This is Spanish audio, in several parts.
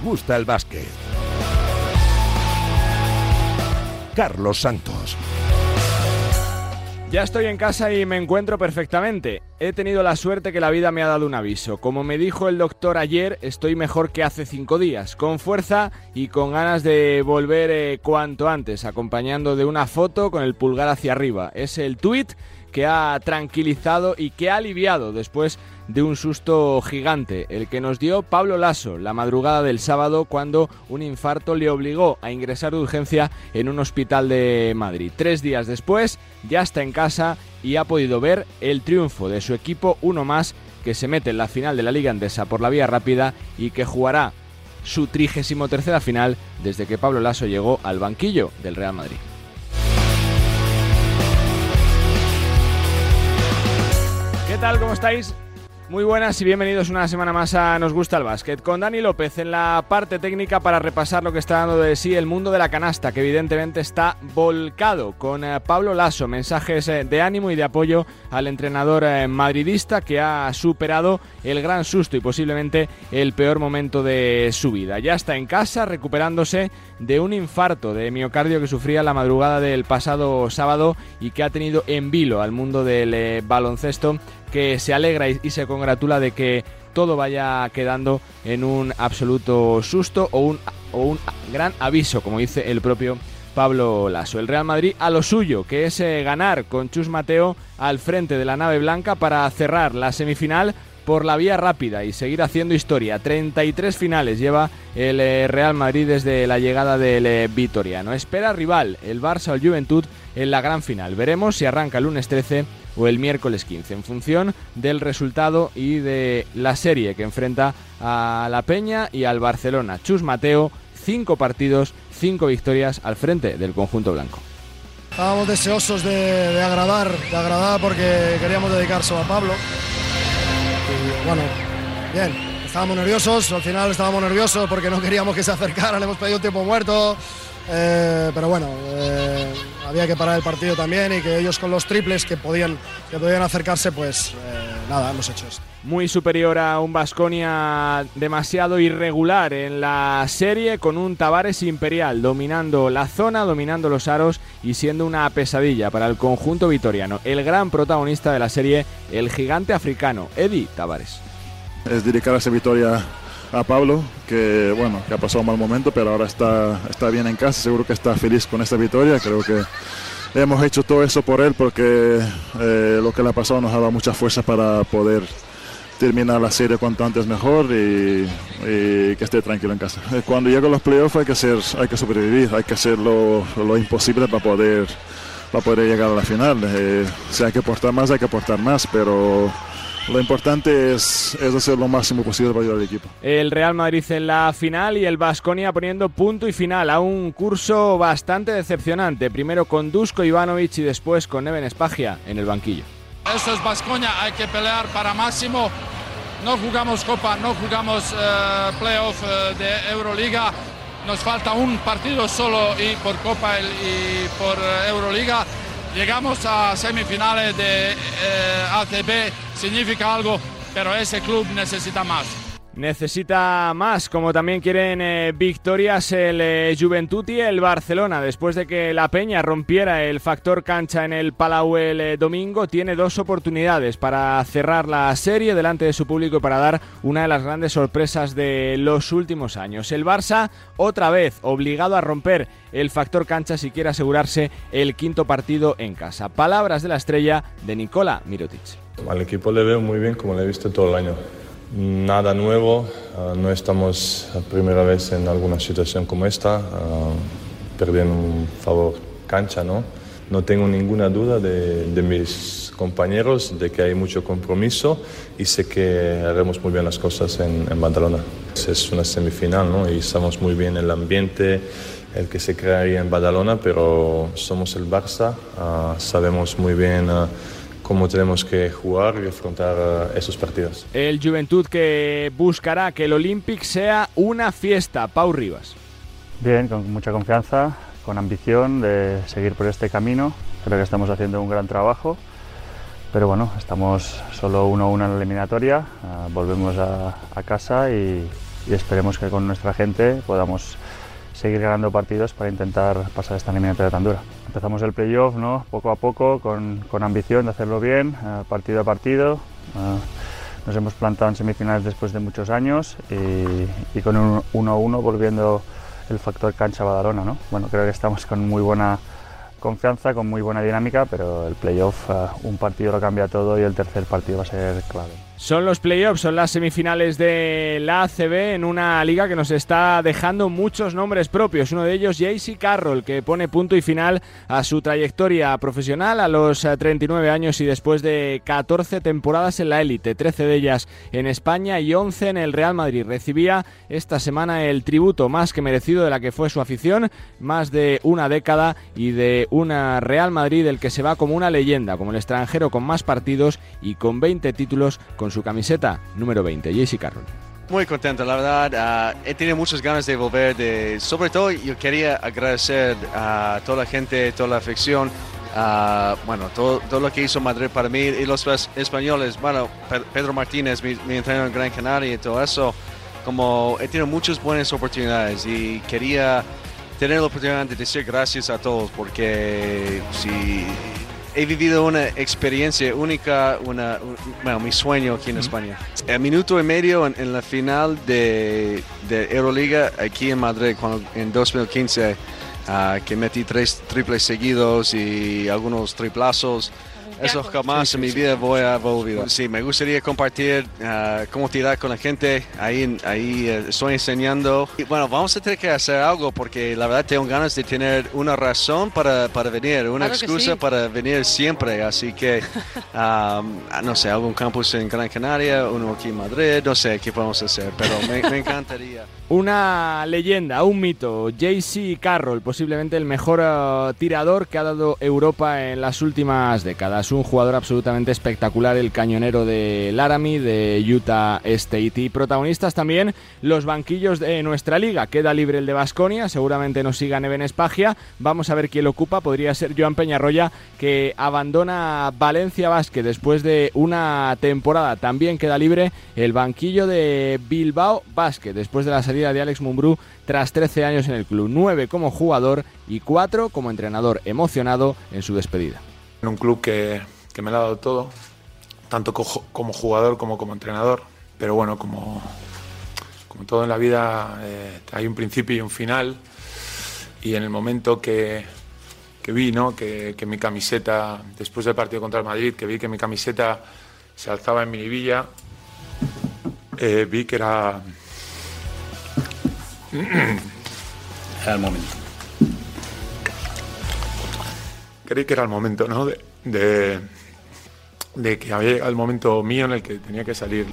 gusta el básquet. Carlos Santos. Ya estoy en casa y me encuentro perfectamente. He tenido la suerte que la vida me ha dado un aviso. Como me dijo el doctor ayer, estoy mejor que hace cinco días, con fuerza y con ganas de volver eh, cuanto antes, acompañando de una foto con el pulgar hacia arriba. Es el tuit que ha tranquilizado y que ha aliviado después de un susto gigante, el que nos dio Pablo Lasso la madrugada del sábado cuando un infarto le obligó a ingresar de urgencia en un hospital de Madrid. Tres días después ya está en casa y ha podido ver el triunfo de su equipo, uno más que se mete en la final de la Liga Andesa por la vía rápida y que jugará su trigésimo tercera final desde que Pablo Lasso llegó al banquillo del Real Madrid. ¿Qué tal? ¿Cómo estáis? Muy buenas y bienvenidos una semana más a Nos gusta el básquet. Con Dani López en la parte técnica para repasar lo que está dando de sí el mundo de la canasta, que evidentemente está volcado con eh, Pablo Lasso. Mensajes eh, de ánimo y de apoyo al entrenador eh, madridista que ha superado el gran susto y posiblemente el peor momento de su vida. Ya está en casa recuperándose de un infarto de miocardio que sufría la madrugada del pasado sábado y que ha tenido en vilo al mundo del baloncesto que se alegra y, se congratula de que todo vaya quedando en un absoluto susto o un, o un gran aviso, como dice el propio Pablo Lasso. El Real Madrid a lo suyo, que es eh, ganar con Chus Mateo al frente de la nave blanca para cerrar la semifinal por la vía rápida y seguir haciendo historia. 33 finales lleva el eh, Real Madrid desde la llegada del eh, Vitoriano. Espera rival, el Barça o el Juventud en la gran final. Veremos si arranca el lunes 13 o el miércoles 15, en función del resultado y de la serie que enfrenta a la Peña y al Barcelona. Chus Mateo, cinco partidos, cinco victorias al frente del conjunto blanco. Estábamos deseosos de, agradar, de agradar porque queríamos dedicarse a Pablo. Y bueno, bien, estábamos nerviosos, al final estábamos nerviosos porque no queríamos que se acercara, le hemos pedido tiempo muerto, eh, pero bueno, eh, había que parar el partido también y que ellos con los triples que podían, que podían acercarse, pues eh, nada, hemos hecho esto. Muy superior a un Vasconia demasiado irregular en la serie, con un Tavares imperial dominando la zona, dominando los aros y siendo una pesadilla para el conjunto vitoriano. El gran protagonista de la serie, el gigante africano, Eddie Tavares. Es dedicar a esa victoria a Pablo, que bueno, que ha pasado un mal momento, pero ahora está, está bien en casa, seguro que está feliz con esta victoria, creo que hemos hecho todo eso por él porque eh, lo que le ha pasado nos ha dado mucha fuerza para poder terminar la serie cuanto antes mejor y, que esté tranquilo en casa. Eh, cuando llegan los playoffs hay que, hacer, hay que sobrevivir, hay que hacer lo, lo imposible para poder, para poder llegar a la final. Eh, si hay que aportar más, hay que aportar más, pero lo importante es, hacer lo máximo posible para ayudar al equipo. El Real Madrid en la final y el Vasconia poniendo punto y final a un curso bastante decepcionante. Primero con Dusko Ivanovic y después con Neven Espagia en el banquillo. Eso es Vasconia, hay que pelear para máximo. No jugamos Copa, no jugamos uh, playoff eh, de Euroliga. Nos falta un partido solo y por Copa y por eh, Euroliga llegamos a semifinales de ACB significa algo, pero ese club necesita más. Necesita más, como también quieren eh, victorias el eh, Juventud y el Barcelona. Después de que la Peña rompiera el factor cancha en el Palau el eh, domingo, tiene dos oportunidades para cerrar la serie delante de su público y para dar una de las grandes sorpresas de los últimos años. El Barça, otra vez, obligado a romper el factor cancha si quiere asegurarse el quinto partido en casa. Palabras de la estrella de Nicola Mirotic. Al equipo le veo muy bien como le he visto todo el año. Nada nuevo, ah, no estamos primera vez en alguna situación como esta, uh, perdiendo un favor cancha, ¿no? No tengo ninguna duda de, mis compañeros, de que hay mucho compromiso y sé que haremos muy bien las cosas en, en Badalona. Es una semifinal ¿no? y estamos muy bien en el ambiente, el que se crea ahí en Badalona, pero somos el Barça, ah, sabemos muy bien cómo tenemos que jugar y afrontar eh, esos partidos. El Juventud que buscará que el Olympic sea una fiesta. Pau Rivas. Bien, con mucha confianza, con ambición de seguir por este camino. Creo que estamos haciendo un gran trabajo. Pero bueno, estamos solo 1-1 en la eliminatoria, ah, volvemos a, casa y, y esperemos que con nuestra gente podamos seguir ganando partidos para intentar pasar esta eliminatoria tan dura. Empezamos el playoff ¿no? poco a poco, con, con ambición de hacerlo bien, eh, partido a partido. Eh, nos hemos plantado en semifinales después de muchos años y, con un 1-1 volviendo el factor cancha Badalona. ¿no? Bueno, creo que estamos con muy buena confianza, con muy buena dinámica, pero el playoff, uh, un partido lo cambia todo y el tercer partido va a ser clave. Son los playoffs, son las semifinales de la ACB en una liga que nos está dejando muchos nombres propios. Uno de ellos, JC Carroll, que pone punto y final a su trayectoria profesional a los 39 años y después de 14 temporadas en la élite, 13 de ellas en España y 11 en el Real Madrid. Recibía esta semana el tributo más que merecido de la que fue su afición, más de una década y de una Real Madrid del que se va como una leyenda, como el extranjero con más partidos y con 20 títulos su camiseta número 20, JC Carroll. Muy contento, la verdad. Uh, he tenido muchas ganas de volver. De, sobre todo, yo quería agradecer a toda la gente, toda la afición. Uh, bueno, todo, todo, lo que hizo Madrid para mí y los españoles. Bueno, Pedro Martínez, mi, mi entrenador en Gran Canaria y todo eso. Como he tenido muchas buenas oportunidades y quería tener la oportunidad de decir gracias a todos porque si he vivido una experiencia única, una, un, bueno, mi sueño aquí en España. El minuto y medio en, en la final de, de, Euroliga aquí en Madrid cuando, en 2015, uh, que metí tres triples seguidos y algunos triplazos. Eso jamás en mi vida voy a olvidar. Sí, me gustaría compartir uh, cómo tirar con la gente. Ahí, ahí uh, estoy enseñando. Y bueno, vamos a tener que hacer algo porque la verdad tengo ganas de tener una razón para, para venir, una claro excusa sí. para venir siempre. Así que, um, no sé, algún campus en Gran Canaria, uno aquí en Madrid, no sé qué podemos hacer, pero me, me encantaría. Una leyenda, un mito, JC Carroll, posiblemente el mejor uh, tirador que ha dado Europa en las últimas décadas. Un jugador absolutamente espectacular, el cañonero de Laramie, de Utah State. Y protagonistas también los banquillos de nuestra liga. Queda libre el de Basconia, seguramente nos siga Neven Espagia. Vamos a ver quién lo ocupa. Podría ser Joan Peñarroya, que abandona Valencia Basket después de una temporada. También queda libre el banquillo de Bilbao Basket, después de la salida de Alex Mumbrú tras 13 años en el club, 9 como jugador y 4 como entrenador, emocionado en su despedida. En un club que, que me lo ha dado todo, tanto co como jugador como como entrenador, pero bueno, como, como todo en la vida eh, hay un principio y un final y en el momento que, que vi ¿no? que, que mi camiseta, después del partido contra el Madrid, que vi que mi camiseta se alzaba en Minivilla, eh, vi que era era el momento. Creí que era el momento, ¿no? De, de, de, que había llegado el momento mío en el que tenía que salir.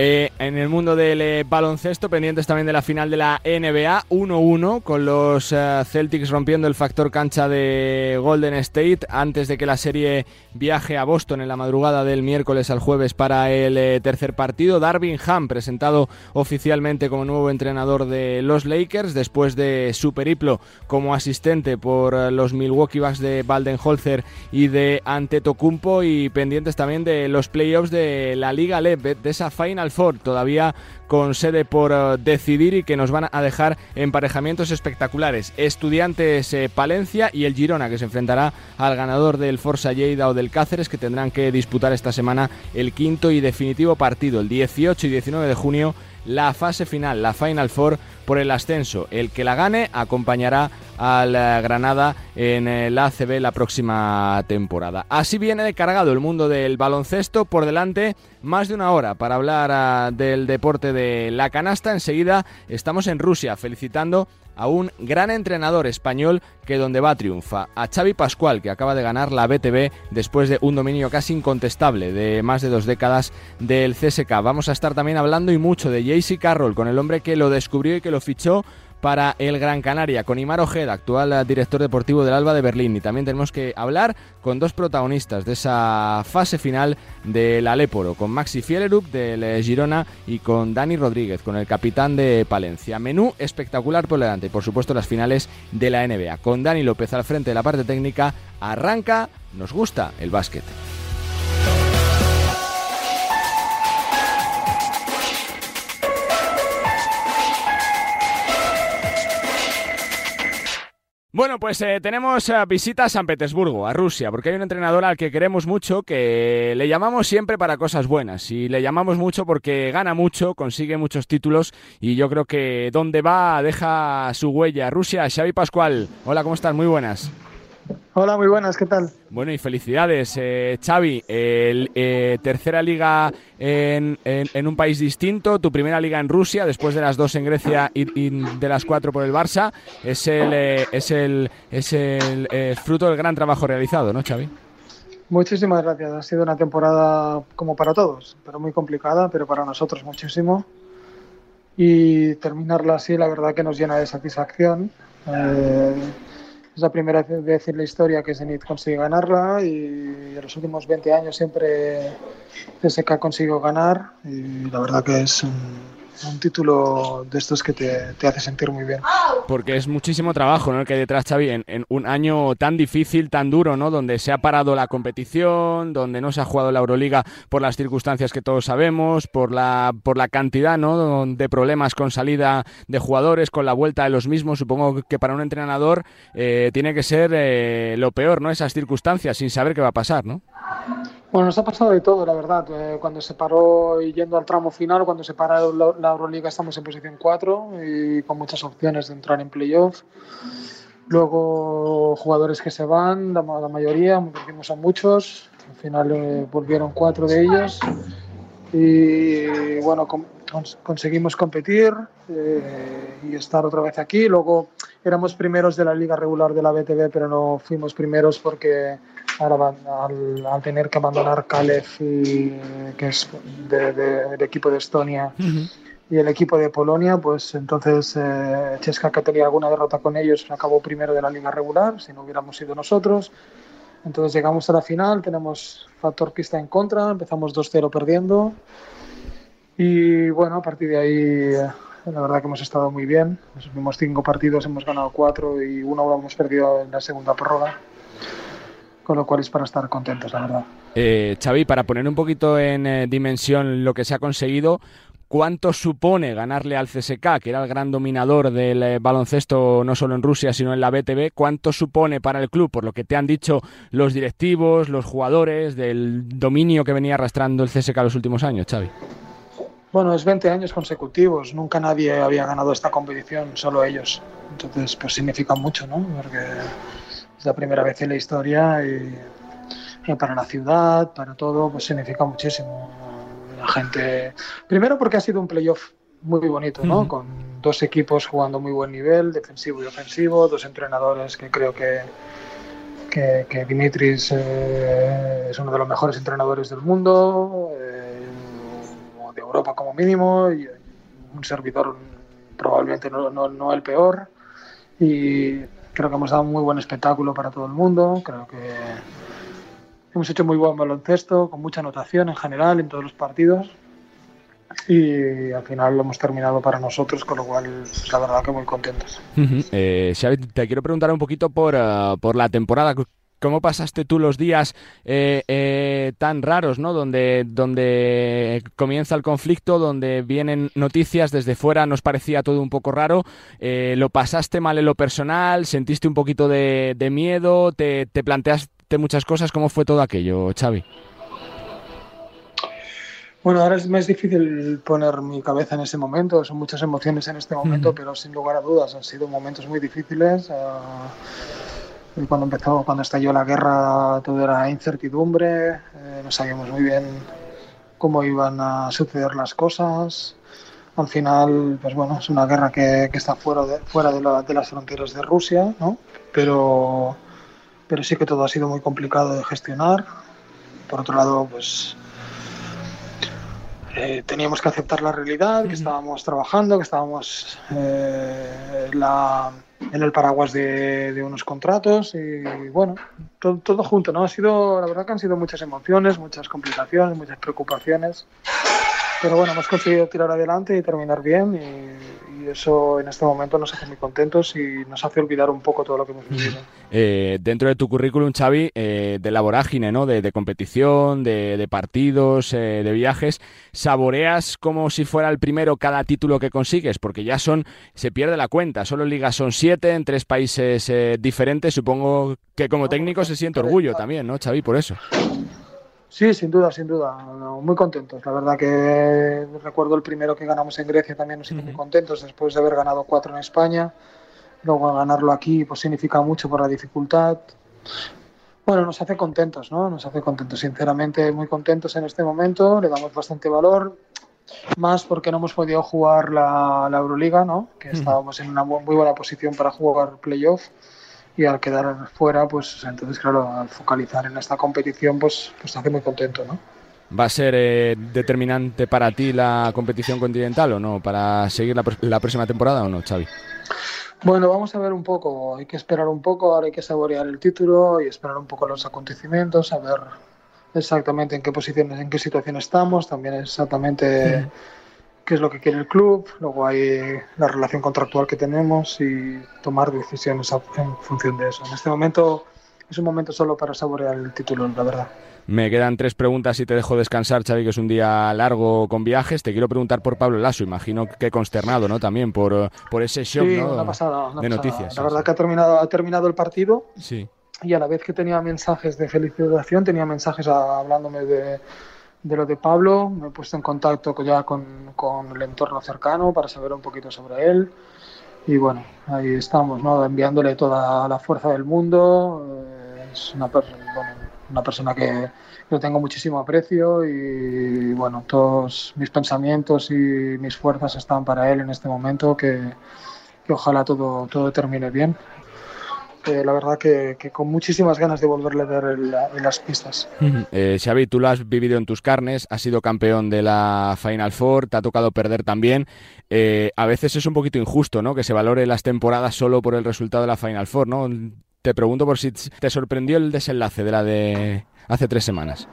Eh, en el mundo del eh, baloncesto, pendientes también de la final de la NBA, 1-1, con los eh, Celtics rompiendo el factor cancha de Golden State antes de que la serie viaje a Boston en la madrugada del miércoles al jueves para el tercer partido. Darvin Ham, presentado oficialmente como nuevo entrenador de los Lakers, después de su periplo como asistente por los Milwaukee Bucks de Baldenholzer y de Antetokounmpo, y pendientes también de los playoffs de la Liga LEB, de esa Final Four, todavía con sede por uh, decidir y que nos van a dejar emparejamientos espectaculares. Estudiantes eh, Palencia y el Girona, que se enfrentará al ganador del Forza Lleida o del Cáceres, que tendrán que disputar esta semana el quinto y definitivo partido, el 18 y 19 de junio, la fase final, la Final Four por el ascenso. El que la gane acompañará al Granada en la ACB la próxima temporada. Así viene cargado el mundo del baloncesto. Por delante, más de una hora para hablar uh, del deporte de la canasta. Enseguida estamos en Rusia felicitando a un gran entrenador español que donde va triunfa, a Xavi Pascual que acaba de ganar la BTV después de un dominio casi incontestable de más de dos décadas del CSK. Vamos a estar también hablando y mucho de JC Carroll con el hombre que lo descubrió y que lo fichó para el Gran Canaria, con Imar Ojeda, actual director deportivo del Alba de Berlín. Y también tenemos que hablar con dos protagonistas de esa fase final del Aléporo, con Maxi Fielerup del Girona y con Dani Rodríguez, con el capitán de Palencia. Menú espectacular por delante y por supuesto las finales de la NBA. Con Dani López al frente de la parte técnica, arranca, nos gusta el básquet. Bueno, pues eh, tenemos eh, visita a San Petersburgo, a Rusia, porque hay un entrenador al que queremos mucho, que le llamamos siempre para cosas buenas, y le llamamos mucho porque gana mucho, consigue muchos títulos, y yo creo que donde va deja su huella. Rusia, Xavi Pascual, hola, ¿cómo estás? Muy buenas. Hola, muy buenas, ¿qué tal? Bueno, y felicidades, eh, Xavi. El, eh, tercera liga en, un país distinto, tu primera liga en Rusia, después de las dos en Grecia y, de las cuatro por el Barça, es el, eh, es el, es el fruto del gran trabajo realizado, ¿no, Xavi? Muchísimas gracias. Ha sido una temporada como para todos, pero muy complicada, pero para nosotros muchísimo. Y terminarla así, la verdad que nos llena de satisfacción. Eh, es la primera vez en la historia que Zenit consigue ganarla y en los últimos 20 años siempre SK ha conseguido ganar y la verdad que es un título de estos que te, te, hace sentir muy bien. Porque es muchísimo trabajo ¿no? el que hay detrás, Xavi, en, en, un año tan difícil, tan duro, ¿no? donde se ha parado la competición, donde no se ha jugado la Euroliga por las circunstancias que todos sabemos, por la, por la cantidad ¿no? de problemas con salida de jugadores, con la vuelta de los mismos. Supongo que para un entrenador eh, tiene que ser eh, lo peor, ¿no? esas circunstancias, sin saber qué va a pasar. ¿no? Bueno, nos ha pasado de todo, la verdad. Eh, cuando se paró y yendo al tramo final, cuando se paró la, Euroliga, estamos en posición 4 y con muchas opciones de entrar en playoff. Luego, jugadores que se van, la, mayoría, perdimos a muchos. Al final eh, volvieron cuatro de ellos. Y bueno, conseguimos competir eh, y estar otra vez aquí. Luego éramos primeros de la liga regular de la BTV, pero no fuimos primeros porque ahora al, tener que abandonar Kalef, que es del equipo de Estonia, y el equipo de Polonia, pues entonces eh, Cheska, que tenía alguna derrota con ellos, acabó primero de la liga regular, si no hubiéramos sido nosotros. Entonces llegamos a la final, tenemos factor pista en contra, empezamos 2-0 perdiendo. Y bueno, a partir de ahí, eh, la verdad que hemos estado muy bien. Los últimos cinco partidos hemos ganado cuatro y uno lo hemos perdido en la segunda prórroga con lo cual es para estar contentos, la verdad. Eh, Xavi, para poner un poquito en eh, dimensión lo que se ha conseguido, ¿cuánto supone ganarle al CSK, que era el gran dominador del eh, baloncesto no solo en Rusia, sino en la BTV? ¿Cuánto supone para el club, por lo que te han dicho los directivos, los jugadores, del dominio que venía arrastrando el CSK los últimos años, Xavi? Bueno, es 20 años consecutivos, nunca nadie había ganado esta competición, solo ellos. Entonces, pues significa mucho, ¿no? Porque es la primera vez en la historia y, para la ciudad, para todo, pues significa muchísimo. La gente, primero porque ha sido un playoff muy bonito, ¿no? Con dos equipos jugando muy buen nivel, defensivo y ofensivo, dos entrenadores que creo que, que, Dimitris eh, es uno de los mejores entrenadores del mundo, eh, Europa como mínimo, y un servidor probablemente no, el peor. Y Creo que hemos dado un muy buen espectáculo para todo el mundo. Creo que hemos hecho muy buen baloncesto, con mucha anotación en general en todos los partidos. Y al final lo hemos terminado para nosotros, con lo cual, pues, la verdad que muy contentos. Eh, te quiero preguntar un poquito por, uh, por la temporada ¿Cómo pasaste tú los días eh, eh, tan raros, ¿no? Donde, donde comienza el conflicto, donde vienen noticias desde fuera, nos parecía todo un poco raro. Eh, ¿Lo pasaste mal en lo personal? ¿Sentiste un poquito de, miedo? ¿Te, ¿Te, planteaste muchas cosas? ¿Cómo fue todo aquello, Xavi? Bueno, ahora es más difícil poner mi cabeza en ese momento, son muchas emociones en este momento, pero sin lugar a dudas han sido momentos muy difíciles. Ah, cuando empezó, cuando estalló la guerra, todo era incertidumbre, eh, no sabíamos muy bien cómo iban a suceder las cosas. Al final, pues bueno, es una guerra que, que está fuera, de, fuera de, de, las fronteras de Rusia, ¿no? Pero, pero sí que todo ha sido muy complicado de gestionar. Por otro lado, pues eh, teníamos que aceptar la realidad, que estábamos trabajando, que estábamos eh, la, en el paraguas de, unos contratos y bueno, todo, junto, ¿no? Ha sido, la verdad que han sido muchas emociones, muchas complicaciones, muchas preocupaciones, pero bueno, hemos conseguido tirar adelante y terminar bien y, eso en este momento nos hace muy contentos y nos hace olvidar un poco todo lo que hemos vivido. Eh, dentro de tu currículum, Xavi, eh, de la vorágine, ¿no? De, competición, de, partidos, eh, de viajes, ¿saboreas como si fuera el primero cada título que consigues? Porque ya son, se pierde la cuenta, solo en ligas son siete, en tres países diferentes, supongo que como técnico se siente orgullo también, ¿no, Xavi, por eso? Sí, sin duda, sin duda. muy contentos. La verdad que recuerdo el primero que ganamos en Grecia también nos hizo muy contentos después de haber ganado cuatro en España. Luego ganarlo aquí pues significa mucho por la dificultad. Bueno, nos hace contentos, ¿no? Nos hace contentos, sinceramente muy contentos en este momento. Le damos bastante valor, más porque no hemos podido jugar la, la Euroliga, ¿no? Que estábamos en una muy buena posición para jugar playoff y al quedar fuera, pues entonces, claro, al focalizar en esta competición, pues, pues te hace muy contento, ¿no? ¿Va a ser eh, determinante para ti la competición continental o no? ¿Para seguir la, la, próxima temporada o no, Xavi? Bueno, vamos a ver un poco. Hay que esperar un poco, ahora hay que saborear el título y esperar un poco los acontecimientos, a ver exactamente en qué posiciones, en qué situación estamos, también exactamente qué es lo que quiere el club, luego hay la relación contractual que tenemos y tomar decisiones en función de eso. En este momento es un momento solo para saborear el título, la verdad. Me quedan tres preguntas y te dejo descansar, Xavi, que es un día largo con viajes. Te quiero preguntar por Pablo Lasso, imagino que consternado, ¿no? También por, por ese shock sí, ¿no? una pasada, de noticias. La verdad que ha terminado, ha terminado el partido. Sí. Y a la vez que tenía mensajes de felicitación, tenía mensajes hablándome de, de lo de Pablo, me he puesto en contacto ya con, con, el entorno cercano para saber un poquito sobre él. Y bueno, ahí estamos, ¿no? enviándole toda la fuerza del mundo. Eh, es una, persona que yo tengo muchísimo aprecio y bueno, todos mis pensamientos y mis fuerzas están para él en este momento, que, que ojalá todo, todo termine bien la verdad que, con muchísimas ganas de volverle a dar en, las pistas. Eh, Xavi, tú lo has vivido en tus carnes, has sido campeón de la Final Four, te ha tocado perder también. Eh, a veces es un poquito injusto, ¿no? Que se valore las temporadas solo por el resultado de la Final Four, ¿no? Te pregunto por si te sorprendió el desenlace de la de hace tres semanas.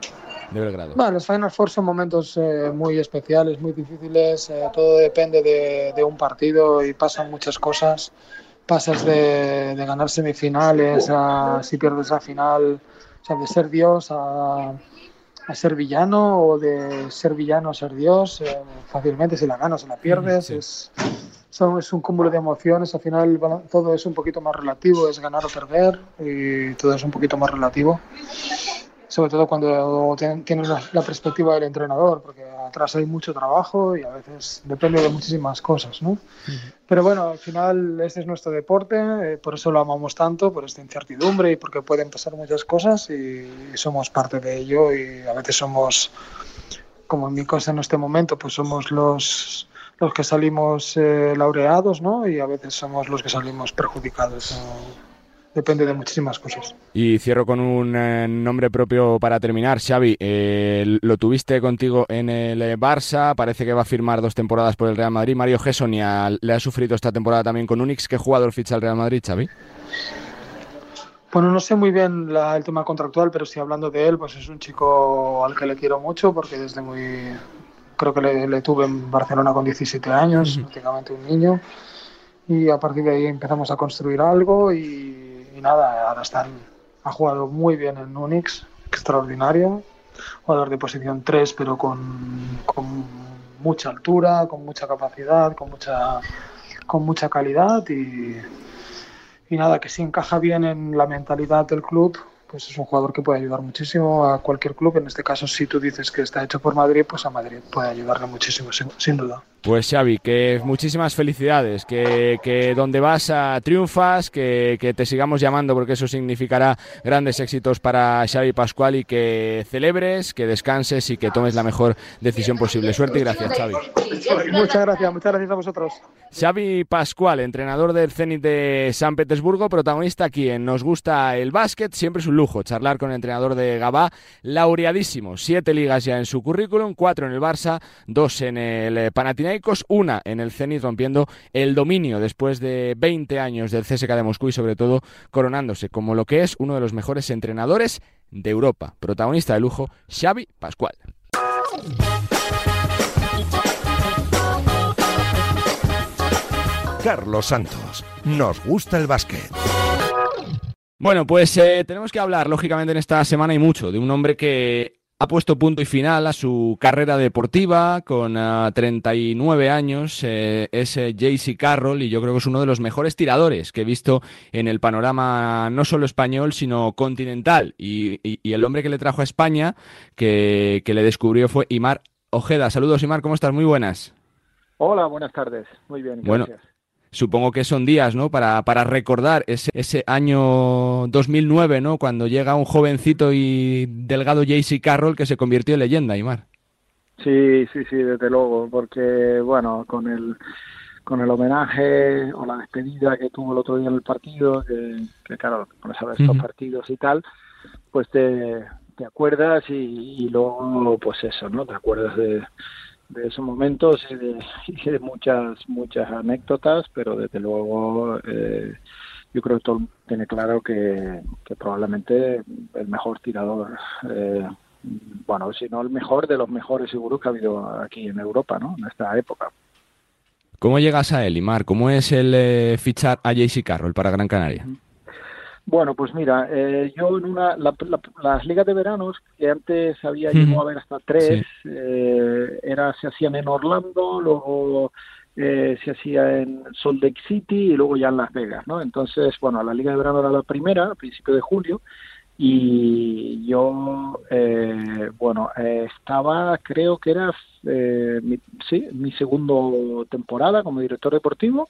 De Belgrado. Bueno, los Final Four son momentos eh, muy especiales, muy difíciles. todo depende de, de un partido y pasan muchas cosas pasas de, ganar semifinales a si pierdes la final, o sea, de ser Dios a, ser villano o de ser villano a ser Dios, eh, fácilmente si la ganas o la pierdes, es, son, es un cúmulo de emociones, al final todo es un poquito más relativo, es ganar o perder y todo es un poquito más relativo sobre todo cuando tienes la, perspectiva del entrenador, porque atrás hay mucho trabajo y a veces depende de muchísimas cosas, ¿no? Pero bueno, al final este es nuestro deporte, eh, por eso lo amamos tanto, por esta incertidumbre y porque pueden pasar muchas cosas y, somos parte de ello y a veces somos, como en mi cosa en este momento, pues somos los los que salimos eh, laureados, ¿no? Y a veces somos los que salimos perjudicados. ¿no? Depende de muchísimas cosas. Y cierro con un eh, nombre propio para terminar. Xavi, eh, lo tuviste contigo en el Barça, parece que va a firmar dos temporadas por el Real Madrid. Mario Gessonia le ha sufrido esta temporada también con Unix. ¿Qué jugador ficha el Real Madrid, Xavi? Bueno, no sé muy bien el tema contractual, pero si hablando de él, pues es un chico al que le quiero mucho porque desde muy... Creo que le, tuve en Barcelona con 17 años, prácticamente un niño. Y a partir de ahí empezamos a construir algo y nada, ahora están, ha jugado muy bien en Unix, extraordinario, jugador de posición 3, pero con, con mucha altura, con mucha capacidad, con mucha, con mucha calidad y, y nada, que si encaja bien en la mentalidad del club, pues es un jugador que puede ayudar muchísimo a cualquier club. En este caso, si tú dices que está hecho por Madrid, pues a Madrid puede ayudarle muchísimo, sin duda. Pues Xavi, que muchísimas felicidades, que, que donde vas a triunfas, que, que, te sigamos llamando porque eso significará grandes éxitos para Xavi Pascual y que celebres, que descanses y que tomes la mejor decisión posible. Suerte y gracias, Xavi. Muchas gracias, muchas gracias a vosotros. Xavi Pascual, entrenador del Zenit de San Petersburgo, protagonista aquí en Nos Gusta el Básquet, siempre es un lujo charlar con el entrenador de Gabá, laureadísimo, siete ligas ya en su currículum, cuatro en el Barça, dos en el Panathinaikos una en el Zenit rompiendo el dominio después de 20 años del CSK de Moscú y sobre todo coronándose como lo que es uno de los mejores entrenadores de Europa. Protagonista de lujo, Xavi Pascual. Carlos Santos. Nos gusta el básquet. Bueno, pues eh, tenemos que hablar, lógicamente, en esta semana y mucho, de un hombre que ha puesto punto y final a su carrera deportiva con 39 ah, años. Eh, es eh, JC Carroll y yo creo que es uno de los mejores tiradores que he visto en el panorama no solo español, sino continental. Y, el hombre que le trajo a España, que, que le descubrió, fue Imar Ojeda. Saludos, Imar, ¿cómo estás? Muy buenas. Hola, buenas tardes. Muy bien, gracias supongo que son días, ¿no? Para, para recordar ese, ese año 2009, ¿no? Cuando llega un jovencito y delgado JC Carroll que se convirtió en leyenda, Aymar. Sí, sí, sí, desde luego, porque, bueno, con el con el homenaje o la despedida que tuvo el otro día en el partido, que, que claro, con saber estos partidos y tal, pues te, te acuerdas y, y luego, pues eso, ¿no? Te acuerdas de, de esos momentos y de, muchas muchas anécdotas, pero desde luego eh, yo creo que todo tiene claro que, probablemente el mejor tirador, eh, bueno, si no el mejor de los mejores seguro que ha habido aquí en Europa, ¿no? En esta época. ¿Cómo llegas a él, Imar? ¿Cómo es el eh, fichar a JC Carroll para Gran Canaria? Bueno, pues mira, eh, yo en una, las ligas de veranos, que antes había llegado a ver hasta tres, eh, era, se hacían en Orlando, luego eh, se hacía en Salt Lake City y luego ya en Las Vegas, ¿no? Entonces, bueno, la liga de verano era la primera, a principios de julio, y yo, bueno, estaba, creo que era, mi, sí, mi segundo temporada como director deportivo,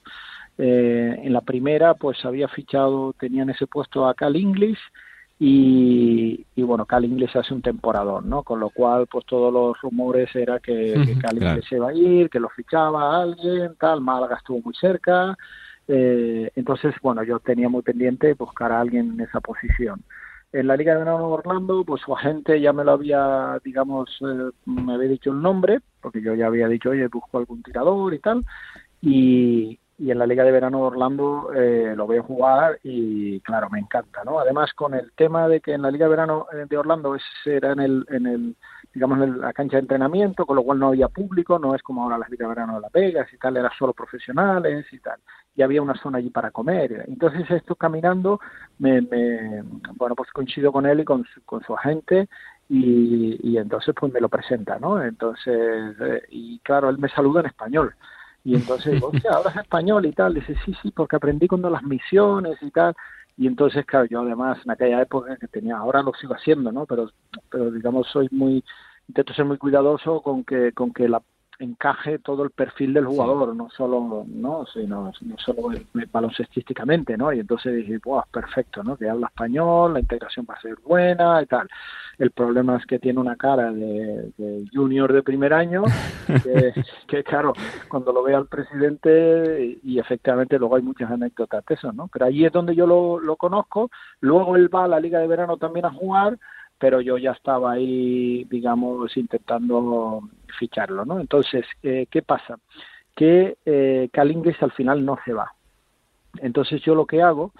eh, en la primera, pues había fichado, tenían ese puesto a Cal English y, bueno, Cal English hace un temporador, ¿no? Con lo cual, pues todos los rumores era que, Cal English se iba a ir, que lo fichaba a alguien, tal, Málaga estuvo muy cerca. Eh, entonces, bueno, yo tenía muy pendiente buscar a alguien en esa posición. En la Liga de Verano Orlando, pues su agente ya me lo había, digamos, eh, me había dicho el nombre, porque yo ya había dicho, oye, busco algún tirador y tal. Y, y en la Liga de Verano de Orlando eh, lo veo jugar y claro, me encanta, ¿no? Además con el tema de que en la Liga de Verano eh, de Orlando es, era en el, en el digamos en la cancha de entrenamiento, con lo cual no había público, no es como ahora la Liga de Verano de Las Vegas y tal, era solo profesionales y tal, y había una zona allí para comer. Entonces esto caminando, me, me bueno, pues coincido con él y con su, con su agente y, y entonces pues me lo presenta, ¿no? Entonces, eh, y claro, él me saluda en español y entonces digo, sea, hablas español y tal. Dice, sí, sí, porque aprendí cuando las misiones y tal. Y entonces, claro, yo además en aquella época que tenía, ahora lo sigo haciendo, ¿no? Pero, pero digamos, soy muy, intento ser muy cuidadoso con que, con que la encaje todo el perfil del jugador, no solo, no, sino, no solo baloncestísticamente, ¿no? Y entonces dije, wow, perfecto, ¿no? Que habla español, la integración va a ser buena y tal. El problema es que tiene una cara de, junior de primer año, que, claro, cuando lo ve al presidente, y, efectivamente luego hay muchas anécdotas de eso, ¿no? Pero ahí es donde yo lo, lo conozco, luego él va a la Liga de Verano también a jugar, pero yo ya estaba ahí, digamos, intentando ficharlo, ¿no? Entonces, eh, ¿qué pasa? Que eh, al final no se va. Entonces yo lo que hago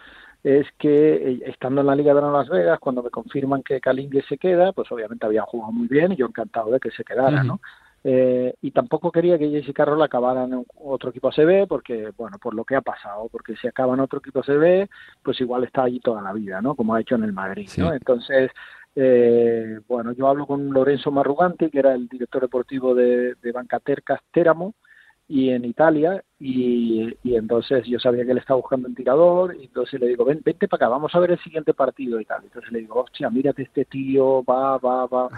es que eh, estando en la Liga de Las Vegas, cuando me confirman que Cal se queda, pues obviamente había jugado muy bien y yo encantado de que se quedara, ¿no? Eh, y tampoco quería que Jesse Carroll acabara en otro equipo ACB porque, bueno, por lo que ha pasado, porque si acaba en otro equipo ACB, pues igual está allí toda la vida, ¿no? Como ha hecho en el Madrid, ¿no? Entonces, eh, bueno, yo hablo con Lorenzo Marruganti, que era el director deportivo de, de Bancater Casteramo, y en Italia, y, entonces yo sabía que él estaba buscando un tirador, y entonces le digo, Ven, vente para acá, vamos a ver el siguiente partido y tal. Entonces le digo, hostia, mírate este tío, va, va, va.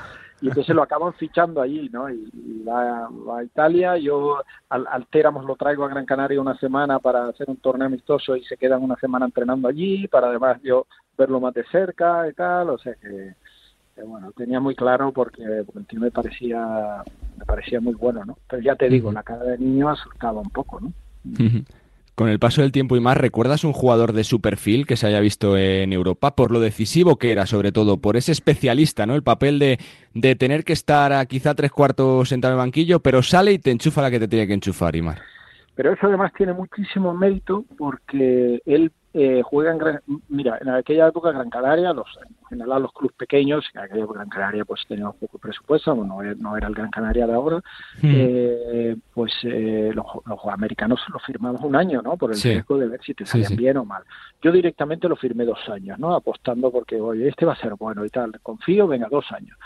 Y entonces lo acaban fichando allí, ¿no? Y, va, a Italia, yo al, al lo traigo a Gran Canaria una semana para hacer un torneo amistoso y se quedan una semana entrenando allí, para además yo verlo más de cerca y tal, o sea que bueno, tenía muy claro porque, el tío me parecía, me parecía muy bueno, ¿no? Pero ya te digo, la cara de niño asustaba un poco, ¿no? Con el paso del tiempo y más, ¿recuerdas un jugador de su perfil que se haya visto en Europa? Por lo decisivo que era, sobre todo, por ese especialista, ¿no? El papel de, de tener que estar a quizá tres cuartos sentado en el banquillo, pero sale y te enchufa la que te tiene que enchufar, Imar. Pero eso además tiene muchísimo mérito porque él eh, juega en Gran, mira, en aquella época Gran Canaria, los, en general los clubes pequeños, en aquella época Gran Canaria pues tenía poco presupuesto, no, no era el Gran Canaria de ahora, Hmm. eh, pues eh, los, los americanos lo firmamos un año, ¿no? Por el Sí. riesgo de ver si te Sí, salían sí. bien o mal. Yo directamente lo firmé dos años, ¿no? Apostando porque, oye, este va a ser bueno y tal, confío, venga, dos años.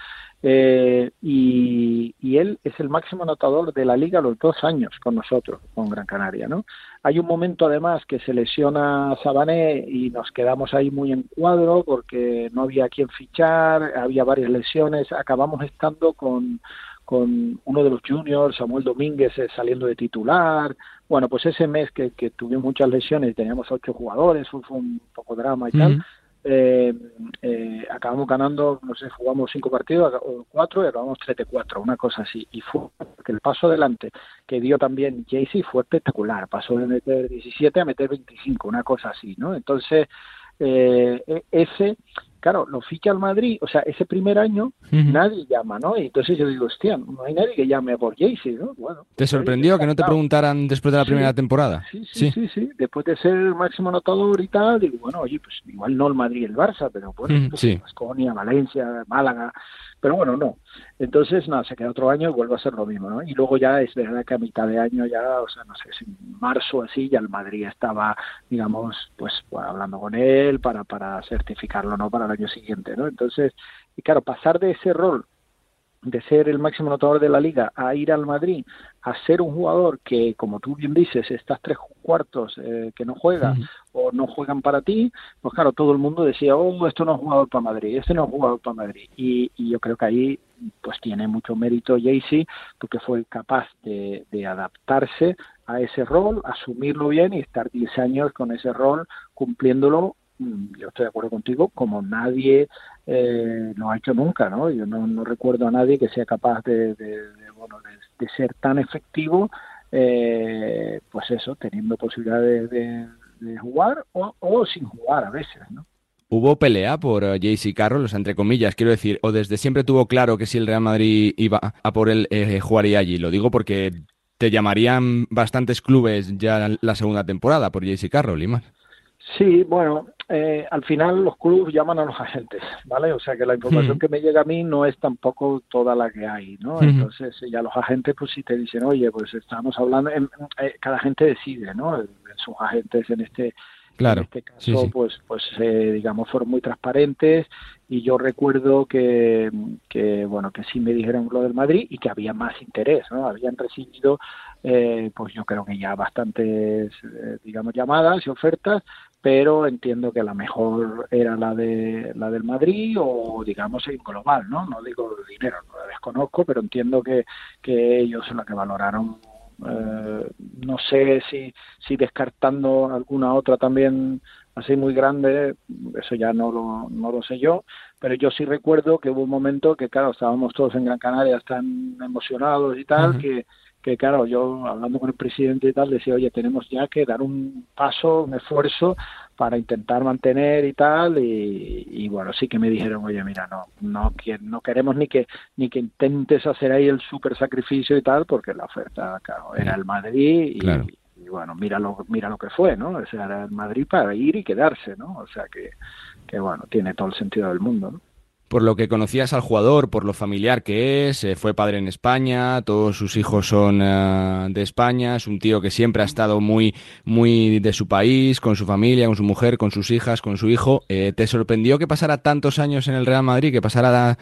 Eh, y, él es el máximo anotador de la liga los dos años con nosotros, con Gran Canaria, ¿no? Hay un momento además que se lesiona Sabané y nos quedamos ahí muy en cuadro porque no había quien fichar, había varias lesiones, acabamos estando con, con uno de los juniors, Samuel Domínguez, eh, saliendo de titular. Bueno, pues ese mes que, que tuvimos muchas lesiones teníamos ocho jugadores, fue un poco drama y tal. Eh, eh, acabamos ganando, no sé, jugamos cinco partidos, o cuatro y acabamos 3-4, una cosa así. Y fue que el paso adelante que dio también Jaycee fue espectacular. Pasó de meter 17 a meter 25, una cosa así, ¿no? Entonces, eh, e- ese, claro, lo ficha al Madrid, o sea, ese primer año nadie llama, ¿no? Y entonces yo digo, hostia, no hay nadie que llame por Jaycee, ¿no? Bueno, ¿Te sorprendió que no te preguntaran después de la Sí. primera temporada? Sí, sí, sí, sí. Después de ser el máximo anotador y tal, digo, bueno, oye, pues igual no el Madrid y el Barça, pero bueno, pues, sí. Baskonia, Valencia, Málaga, pero bueno, no. Entonces, nada, se queda otro año y vuelve a ser lo mismo, ¿no? Y luego ya es verdad que a mitad de año ya, o sea, no sé, si en marzo así, ya el Madrid estaba, digamos, pues bueno, hablando con él para, para certificarlo, ¿no? Para el año siguiente, ¿no? Entonces, y claro, pasar de ese rol de ser el máximo anotador de la liga a ir al Madrid a ser un jugador que, como tú bien dices, estas tres cuartos eh, que no juega o no juegan para ti, pues claro, todo el mundo decía, oh, esto no es jugador para Madrid, este no es jugador para Madrid. Y, yo creo que ahí pues tiene mucho mérito Jaycee porque fue capaz de, adaptarse a ese rol, asumirlo bien y estar 10 años con ese rol cumpliéndolo mm, yo estoy de acuerdo contigo, como nadie eh, lo ha hecho nunca, ¿no? Yo no, no recuerdo a nadie que sea capaz de, de- de, bueno, de, ser tan efectivo, eh, pues eso, teniendo posibilidad de, de- jugar o, o sin jugar a veces, ¿no? ¿Hubo pelea por eh, JC Carroll? Entre comillas, quiero decir, o desde siempre tuvo claro que si el Real Madrid iba a por él, eh, jugaría allí. Lo digo porque te llamarían bastantes clubes ya la segunda temporada por JC Carroll y más. Sí, bueno, eh, al final los clubes llaman a los agentes, ¿vale? O sea que la información Ujú. que me llega a mí no es tampoco toda la que hay, ¿no? Entonces ya los agentes pues sí te dicen, oye, pues estamos hablando, en- eh, cada agente decide, ¿no? En Sus agentes en este Claro. en este caso, Sí, sí. pues, pues eh, digamos, fueron muy transparentes y yo recuerdo que, que, bueno, que sí me dijeron lo del Madrid y que había más interés, ¿no? Habían recibido, eh, pues yo creo que ya bastantes, eh, digamos, llamadas y ofertas, pero entiendo que la mejor era la de la del Madrid o digamos en global, ¿no? No digo dinero, no la desconozco, pero entiendo que, que ellos son los que valoraron eh, no sé si, si descartando alguna otra también así muy grande, eso ya no lo, no lo sé yo, pero yo sí recuerdo que hubo un momento que, claro, estábamos todos en Gran Canaria tan emocionados y tal, que, que, claro, yo hablando con el presidente y tal, decía, oye, tenemos ya que dar un paso, un esfuerzo para intentar mantener y tal, y, y bueno, sí que me dijeron, oye, mira, no, no, no queremos ni que, ni que intentes hacer ahí el super sacrificio y tal, porque la oferta, claro, era el Madrid y, Claro. y bueno, mira lo, mira lo que fue, ¿no? O sea, era el Madrid para ir y quedarse, ¿no? O sea que, que bueno, tiene todo el sentido del mundo, ¿no? Por lo que conocías al jugador, por lo familiar que es, eh, fue padre en España, todos sus hijos son eh, de España, es un tío que siempre ha estado muy, muy de su país, con su familia, con su mujer, con sus hijas, con su hijo. Eh, ¿Te sorprendió que pasara tantos años en el Real Madrid, que pasara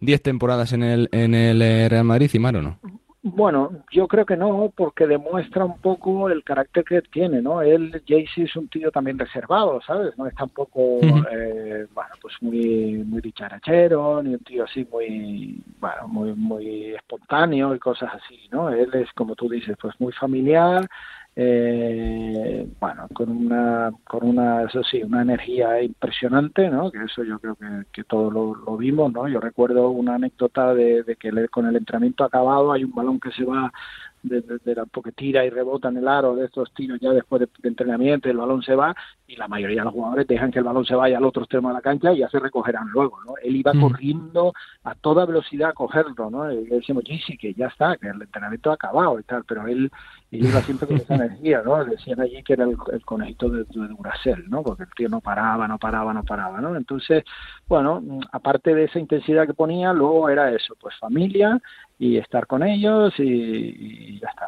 10 temporadas en el, en el Real Madrid, Cimar, o no? Bueno, yo creo que no, porque demuestra un poco el carácter que tiene, ¿no? Él, Jaycee, es un tío también reservado, ¿sabes? No es tampoco, eh, bueno, pues muy, muy dicharachero, ni un tío así muy, bueno, muy, muy espontáneo y cosas así, ¿no? Él es, como tú dices, pues muy familiar, eh, bueno, con una, con una, eso sí, una energía impresionante, ¿no? Que eso yo creo que, que todos lo, lo vimos, ¿no? Yo recuerdo una anécdota de, de que con el entrenamiento acabado hay un balón que se va de, de- de la, porque tira y rebota en el aro de estos tiros ya después de, de entrenamiento el balón se va y la mayoría de los jugadores dejan que el balón se vaya al otro extremo de la cancha y ya se recogerán luego, ¿no? Él iba Mm. corriendo a toda velocidad a cogerlo, ¿no? Y le decimos, sí, sí, que ya está, que el entrenamiento ha acabado y tal, pero él iba siempre con esa energía, ¿no? Decían allí que era el, conejito de, de, Duracell, ¿no? Porque el tío no paraba, no paraba, no paraba, ¿no? Entonces, bueno, aparte de esa intensidad que ponía, luego era eso, pues familia y estar con ellos y, ya está.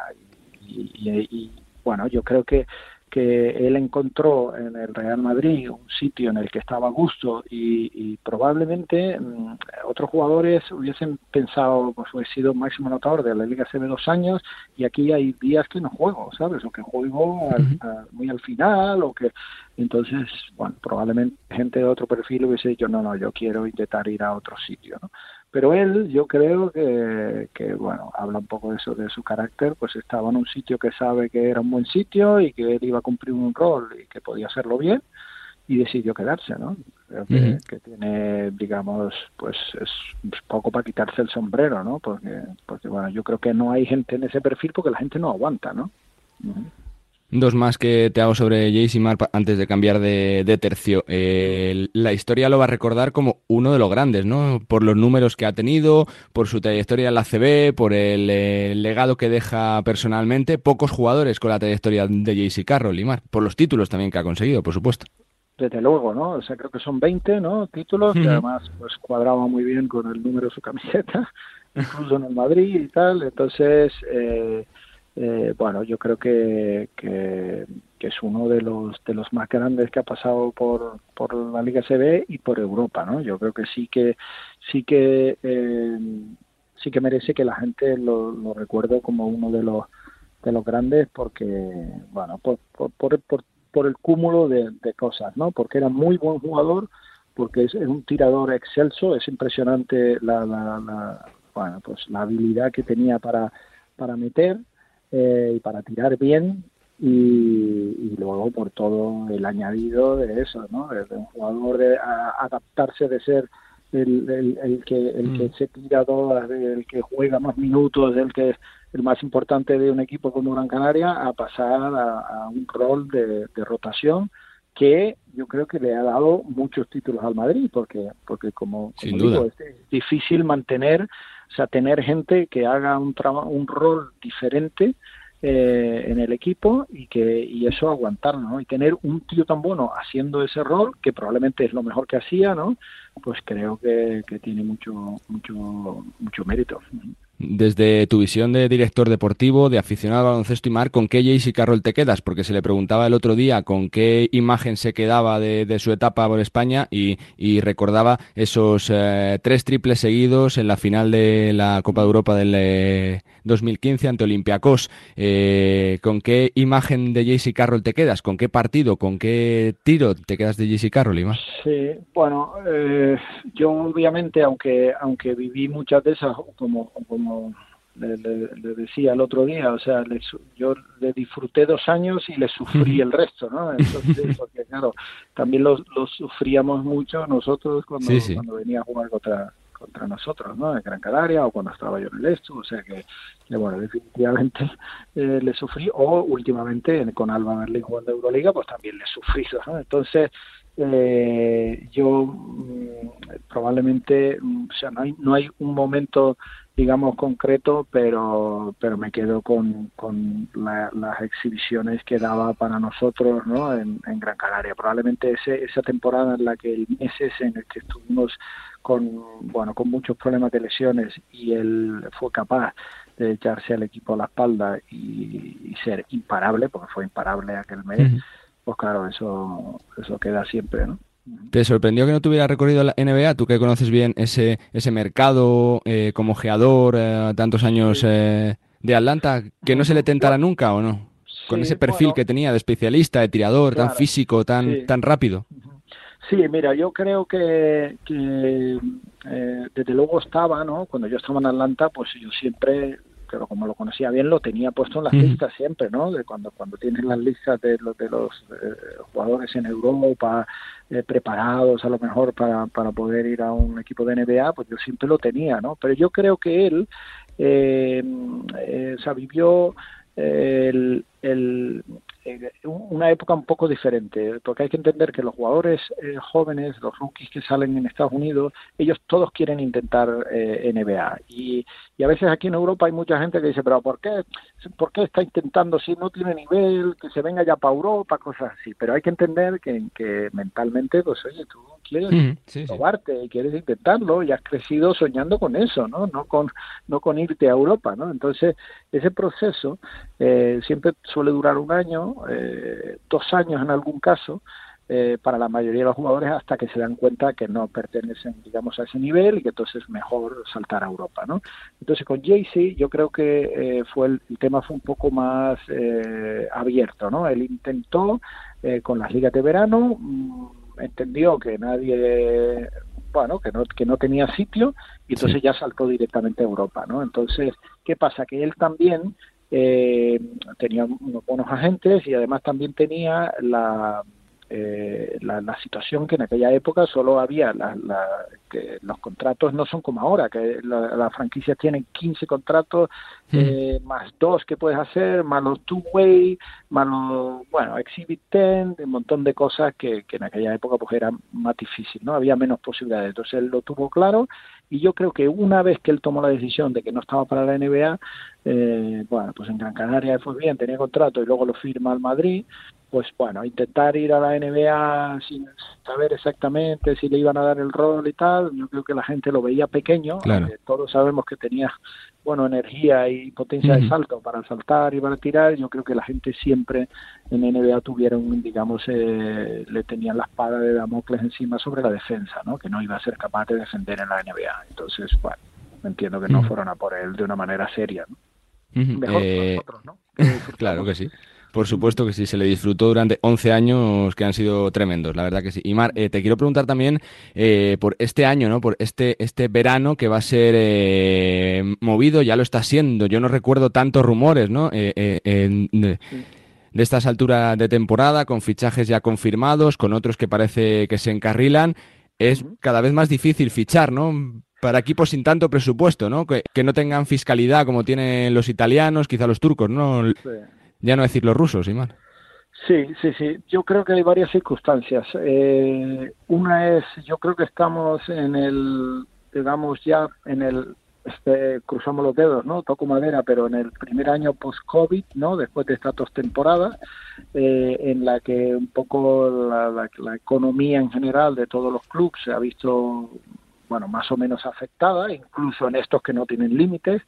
y bueno, yo creo que que él encontró en el Real Madrid un sitio en el que estaba a gusto y, probablemente mm, otros jugadores hubiesen pensado, pues he sido máximo anotador de la Liga hace dos años y aquí hay días que no juego, ¿sabes? O que juego muy al final o que entonces, bueno, probablemente gente de otro perfil hubiese dicho, no, no, yo quiero intentar ir a otro sitio, ¿no? Pero él, yo creo que, que, bueno, habla un poco de eso, de su carácter, pues estaba en un sitio que sabe que era un buen sitio y que él iba a cumplir un rol y que podía hacerlo bien y decidió quedarse, ¿no? Creo que, tiene, digamos, pues es, poco para quitarse el sombrero, ¿no? Porque, porque, bueno, yo creo que no hay gente en ese perfil porque la gente no aguanta, ¿no? Dos más que te hago sobre Jace Mark antes de cambiar de, tercio. Eh, la historia lo va a recordar como uno de los grandes, ¿no? Por los números que ha tenido, por su trayectoria en la CB, por el, legado que deja personalmente. Pocos jugadores con la trayectoria de Jace Carroll y por los títulos también que ha conseguido, por supuesto. Desde luego, ¿no? O sea, creo que son 20, ¿no? Títulos, que además pues cuadraba muy bien con el número de su camiseta, incluso en el Madrid y tal. Entonces, eh, eh, bueno, yo creo que, que, es uno de los de los más grandes que ha pasado por, por la Liga CB y por Europa, ¿no? Yo creo que sí que sí que eh, sí que merece que la gente lo, lo recuerde como uno de los de los grandes porque bueno por por, por, por, el cúmulo de, cosas, ¿no? Porque era muy buen jugador, porque es, un tirador excelso, es impresionante la, la, la bueno pues la habilidad que tenía para para meter eh, y para tirar bien y, luego por todo el añadido de eso, ¿no? De, un jugador de adaptarse de ser el, el, que el que mm. se tira todas, el que juega más minutos, el que es el más importante de un equipo como Gran Canaria, a pasar a, un rol de, rotación que yo creo que le ha dado muchos títulos al Madrid, porque porque como, digo, es difícil mantener o sea, tener gente que haga un, un rol diferente eh, en el equipo y que y eso aguantarlo, ¿no? Y tener un tío tan bueno haciendo ese rol, que probablemente es lo mejor que hacía, ¿no? Pues creo que, que tiene mucho, mucho, mucho mérito desde tu visión de director deportivo, de aficionado al baloncesto y mar, ¿con qué Jace y Carroll te quedas? Porque se le preguntaba el otro día con qué imagen se quedaba de, su etapa por España y, recordaba esos eh, tres triples seguidos en la final de la Copa de Europa del 2015 eh, ante Olympiacos. Eh, ¿Con qué imagen de Jace y Carroll te quedas? ¿Con qué partido? ¿Con qué tiro te quedas de Jace y Carroll, Ima? Sí, bueno, yo obviamente, aunque, aunque viví muchas de esas como como le, decía el otro día, o sea, yo le disfruté dos años y le sufrí el resto, ¿no? Entonces, porque claro, también lo, sufríamos mucho nosotros cuando, cuando venía a jugar contra contra nosotros, ¿no? En Gran Canaria o cuando estaba yo en el Estu, o sea que, bueno, definitivamente eh, le sufrí, o últimamente con Alba Berlín jugando Euroliga, pues también le he sufrido, ¿no? Entonces, eh, yo mm, probablemente, mm, o sea, no hay, no hay un momento digamos concreto, pero pero me quedo con, con las exhibiciones que daba para nosotros ¿no? en, Gran Canaria. Probablemente ese, esa temporada en la que el meses en el que estuvimos con bueno con muchos problemas de lesiones y él fue capaz de echarse al equipo a la espalda y, ser imparable, porque fue imparable aquel mes, pues claro, eso eso queda siempre, ¿no? ¿Te sorprendió que no tuviera recorrido la NBA? Tú que conoces bien ese, ese mercado eh, como geador, eh, tantos años eh, de Atlanta, que no se le tentara nunca o no? Con ese perfil que tenía de especialista, de tirador, tan físico, tan, tan rápido. Sí, mira, yo creo que, que desde luego estaba, ¿no? Cuando yo estaba en Atlanta, pues yo siempre pero como lo conocía bien lo tenía puesto en las listas siempre, ¿no? De cuando cuando tienes las listas de los de los eh, jugadores en Europa eh, preparados a lo mejor para, para poder ir a un equipo de NBA, pues yo siempre lo tenía, ¿no? Pero yo creo que él eh, eh o sea, vivió el, el, una época un poco diferente, porque hay que entender que los jugadores eh, jóvenes, los rookies que salen en Estados Unidos, ellos todos quieren intentar eh, NBA. Y, y, a veces aquí en Europa hay mucha gente que dice, pero ¿por qué ¿por qué está intentando si no tiene nivel, que se venga ya para Europa, cosas así? Pero hay que entender que, que mentalmente, pues oye, tú quieres probarte, quieres intentarlo y has crecido soñando con eso, ¿no? No con, no con irte a Europa, ¿no? Entonces, ese proceso eh, siempre suele durar un año, eh, dos años en algún caso, eh, para la mayoría de los jugadores hasta que se dan cuenta que no pertenecen, digamos, a ese nivel y que entonces es mejor saltar a Europa, ¿no? Entonces con Jaycee yo creo que eh, fue el, tema fue un poco más eh, abierto, ¿no? Él intentó con las ligas de verano, mm, entendió que nadie bueno, que no, que no tenía sitio y entonces ya saltó directamente a Europa, ¿no? Entonces, ¿qué pasa? Que él también tenía unos buenos agentes y además también tenía la, eh, la, situación que en aquella época solo había la, que los contratos no son como ahora que las franquicias tienen 15 contratos mm. eh, más dos que puedes hacer más los two way más los bueno exhibit 10 un montón de cosas que, que en aquella época pues era más difícil no había menos posibilidades entonces él lo tuvo claro y yo creo que una vez que él tomó la decisión de que no estaba para la NBA, eh, bueno, pues en Gran Canaria fue bien, tenía contrato y luego lo firma al Madrid, pues bueno, intentar ir a la NBA sin saber exactamente si le iban a dar el rol y tal, yo creo que la gente lo veía pequeño, todos sabemos que tenía bueno energía y potencia de salto para saltar y para tirar, yo creo que la gente siempre en NBA tuvieron, digamos, eh, le tenían la espada de Damocles encima sobre la defensa, ¿no? que no iba a ser capaz de defender en la NBA. Entonces, bueno, entiendo que no fueron a por él de una manera seria. Mejor que eh, nosotros, ¿no? claro que sí. Por supuesto que sí, se le disfrutó durante 11 años que han sido tremendos, la verdad que sí. Y Mar, eh, te quiero preguntar también eh, por este año, ¿no? Por este, este verano que va a ser eh, movido, ya lo está siendo. Yo no recuerdo tantos rumores, ¿no? de, estas alturas de temporada, con fichajes ya confirmados, con otros que parece que se encarrilan. Es cada vez más difícil fichar, ¿no? para equipos sin tanto presupuesto, ¿no? Que, no tengan fiscalidad como tienen los italianos, quizá los turcos, ¿no? Ya no decir los rusos, Imán. Sí, sí, sí. Yo creo que hay varias circunstancias. Eh, una es, yo creo que estamos en el, digamos, ya en el, este, cruzamos los dedos, ¿no? Toco madera, pero en el primer año post-COVID, ¿no? Después de esta dos temporadas, eh, en la que un poco la, la, economía en general de todos los clubes se ha visto bueno, más o menos afectada, incluso en estos que no tienen límites,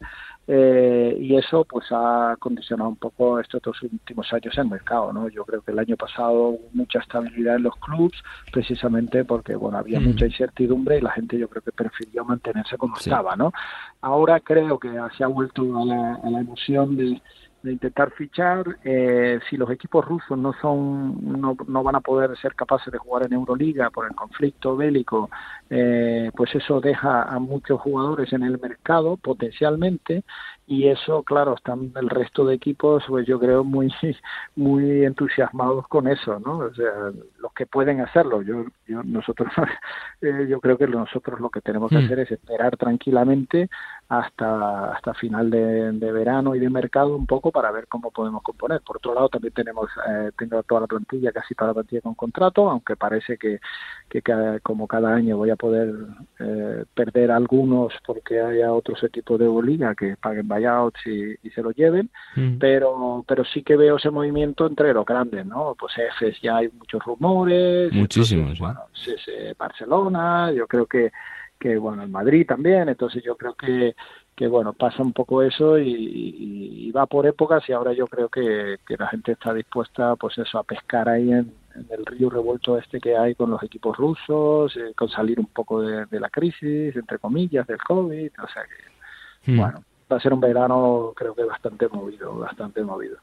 eh, y eso pues ha condicionado un poco estos dos últimos años el mercado, ¿no? Yo creo que el año pasado hubo mucha estabilidad en los clubs, precisamente porque, bueno, había mm. mucha incertidumbre y la gente yo creo que prefirió mantenerse como estaba, ¿no? Ahora creo que se ha vuelto a la, a la emoción de de intentar fichar. Eh, si los equipos rusos no son, no, no, van a poder ser capaces de jugar en Euroliga por el conflicto bélico, eh, pues eso deja a muchos jugadores en el mercado potencialmente y eso, claro, están el resto de equipos, pues yo creo muy, muy entusiasmados con eso, ¿no? O sea, los que pueden hacerlo, yo, yo nosotros, eh, yo creo que nosotros lo que tenemos que hmm. hacer es esperar tranquilamente hasta hasta final de, verano y de mercado un poco para ver cómo podemos componer. Por otro lado, también tenemos eh, tengo toda la plantilla, casi toda la plantilla con contrato, aunque parece que, que cada, como cada año voy a poder eh, perder algunos porque haya otros equipos de liga que paguen buyouts y, se lo lleven, mm. pero pero sí que veo ese movimiento entre los grandes, ¿no? Pues EFES ya hay muchos rumores, muchísimos, bueno, sí, sí, Barcelona, yo creo que que bueno, el Madrid también, entonces yo creo que, que bueno, pasa un poco eso y, va por épocas y ahora yo creo que, que, la gente está dispuesta pues eso, a pescar ahí en, el río revuelto este que hay con los equipos rusos, eh, con salir un poco de, la crisis, entre comillas, del COVID, o sea que, hmm. bueno, va a ser un verano creo que bastante movido, bastante movido.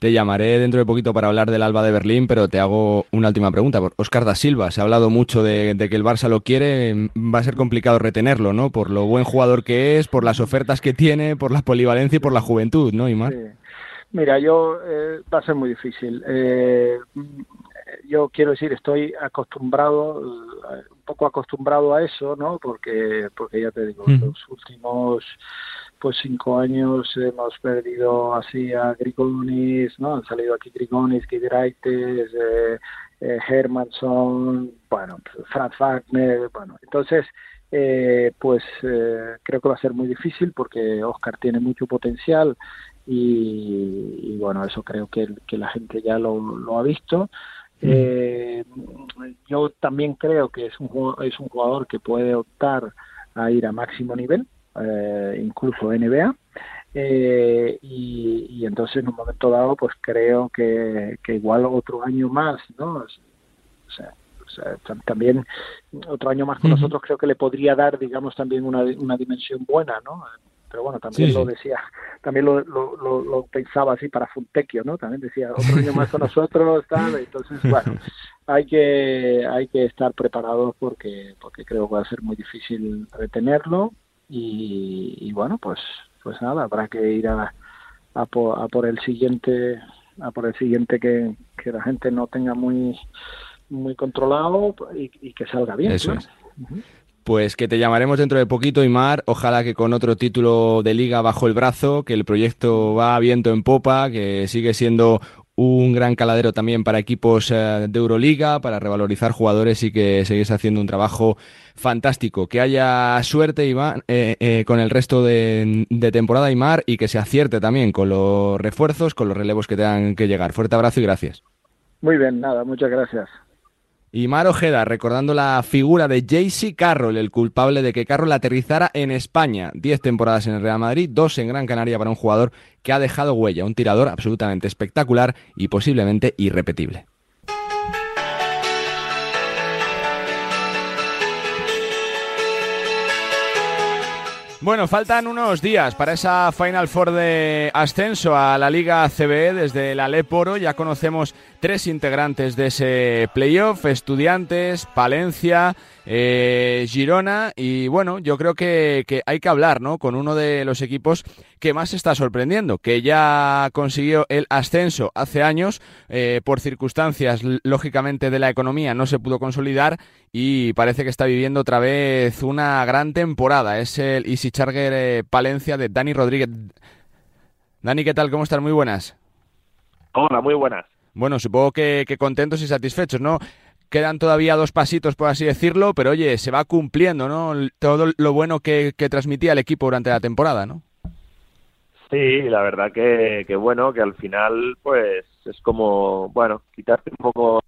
Te llamaré dentro de poquito para hablar del Alba de Berlín, pero te hago una última pregunta. Oscar da Silva, se ha hablado mucho de, que el Barça lo quiere, va a ser complicado retenerlo, ¿no? Por lo buen jugador que es, por las ofertas que tiene, por la polivalencia y por la juventud, ¿no, Imar? Sí. Mira, yo eh, va a ser muy difícil. Eh, yo quiero decir, estoy acostumbrado, eh, un poco acostumbrado a eso, ¿no? Porque, porque ya te digo, los últimos pues cinco años hemos perdido así a Grigonis, ¿no? Han salido aquí Grigonis, Kidraites, eh, eh, Hermanson, bueno, Franz Wagner, bueno, entonces eh, pues eh, creo que va a ser muy difícil porque Oscar tiene mucho potencial y, bueno, eso creo que, que la gente ya lo, lo ha visto. Eh, yo también creo que es un, es un jugador que puede optar a ir a máximo nivel, eh, incluso NBA. Eh, y, entonces en un momento dado pues creo que, que igual otro año más no o sea, también otro año más con nosotros creo que le podría dar digamos también una, una dimensión buena no pero bueno, también lo decía, también lo, lo, lo, pensaba así para Funtecchio, ¿no? También decía, otro año más con nosotros, tal, entonces, bueno, hay que, hay que estar preparados porque, porque creo que va a ser muy difícil retenerlo y, bueno, pues, pues nada, habrá que ir a, a, por, el siguiente, a por el siguiente que, que la gente no tenga muy, muy controlado y, que salga bien. Eso es. Pues que te llamaremos dentro de poquito, Imar. Ojalá que con otro título de liga bajo el brazo, que el proyecto va viento en popa, que sigue siendo un gran caladero también para equipos eh, de Euroliga, para revalorizar jugadores y que seguís haciendo un trabajo fantástico. Que haya suerte, Iván, eh, eh, con el resto de, de, temporada, Imar, y que se acierte también con los refuerzos, con los relevos que tengan que llegar. Fuerte abrazo y gracias. Muy bien, nada, muchas gracias. Y Mar Ojeda, recordando la figura de JC Carroll, el culpable de que Carroll aterrizara en España. Diez temporadas en el Real Madrid, dos en Gran Canaria para un jugador que ha dejado huella, un tirador absolutamente espectacular y posiblemente irrepetible. Bueno, faltan unos días para esa Final Four de ascenso a la Liga CBE desde la Leporo. Ya conocemos tres integrantes de ese playoff, Estudiantes, Palencia, eh, Girona y bueno, yo creo que, hay que hablar ¿no? con uno de los equipos que más está sorprendiendo, que ya consiguió el ascenso hace años, eh, por circunstancias lógicamente de la economía no se pudo consolidar y parece que está viviendo otra vez una gran temporada. Es el Charger eh, Palencia de Dani Rodríguez. Dani, ¿qué tal? ¿Cómo estás? Muy buenas. Hola, muy buenas. Bueno, supongo que, contentos y satisfechos, ¿no? Quedan todavía dos pasitos, por así decirlo, pero oye, se va cumpliendo, ¿no? Todo lo bueno que, transmitía el equipo durante la temporada, ¿no? Sí, la verdad que, que, bueno, que al final, pues es como, bueno, quitarte un poco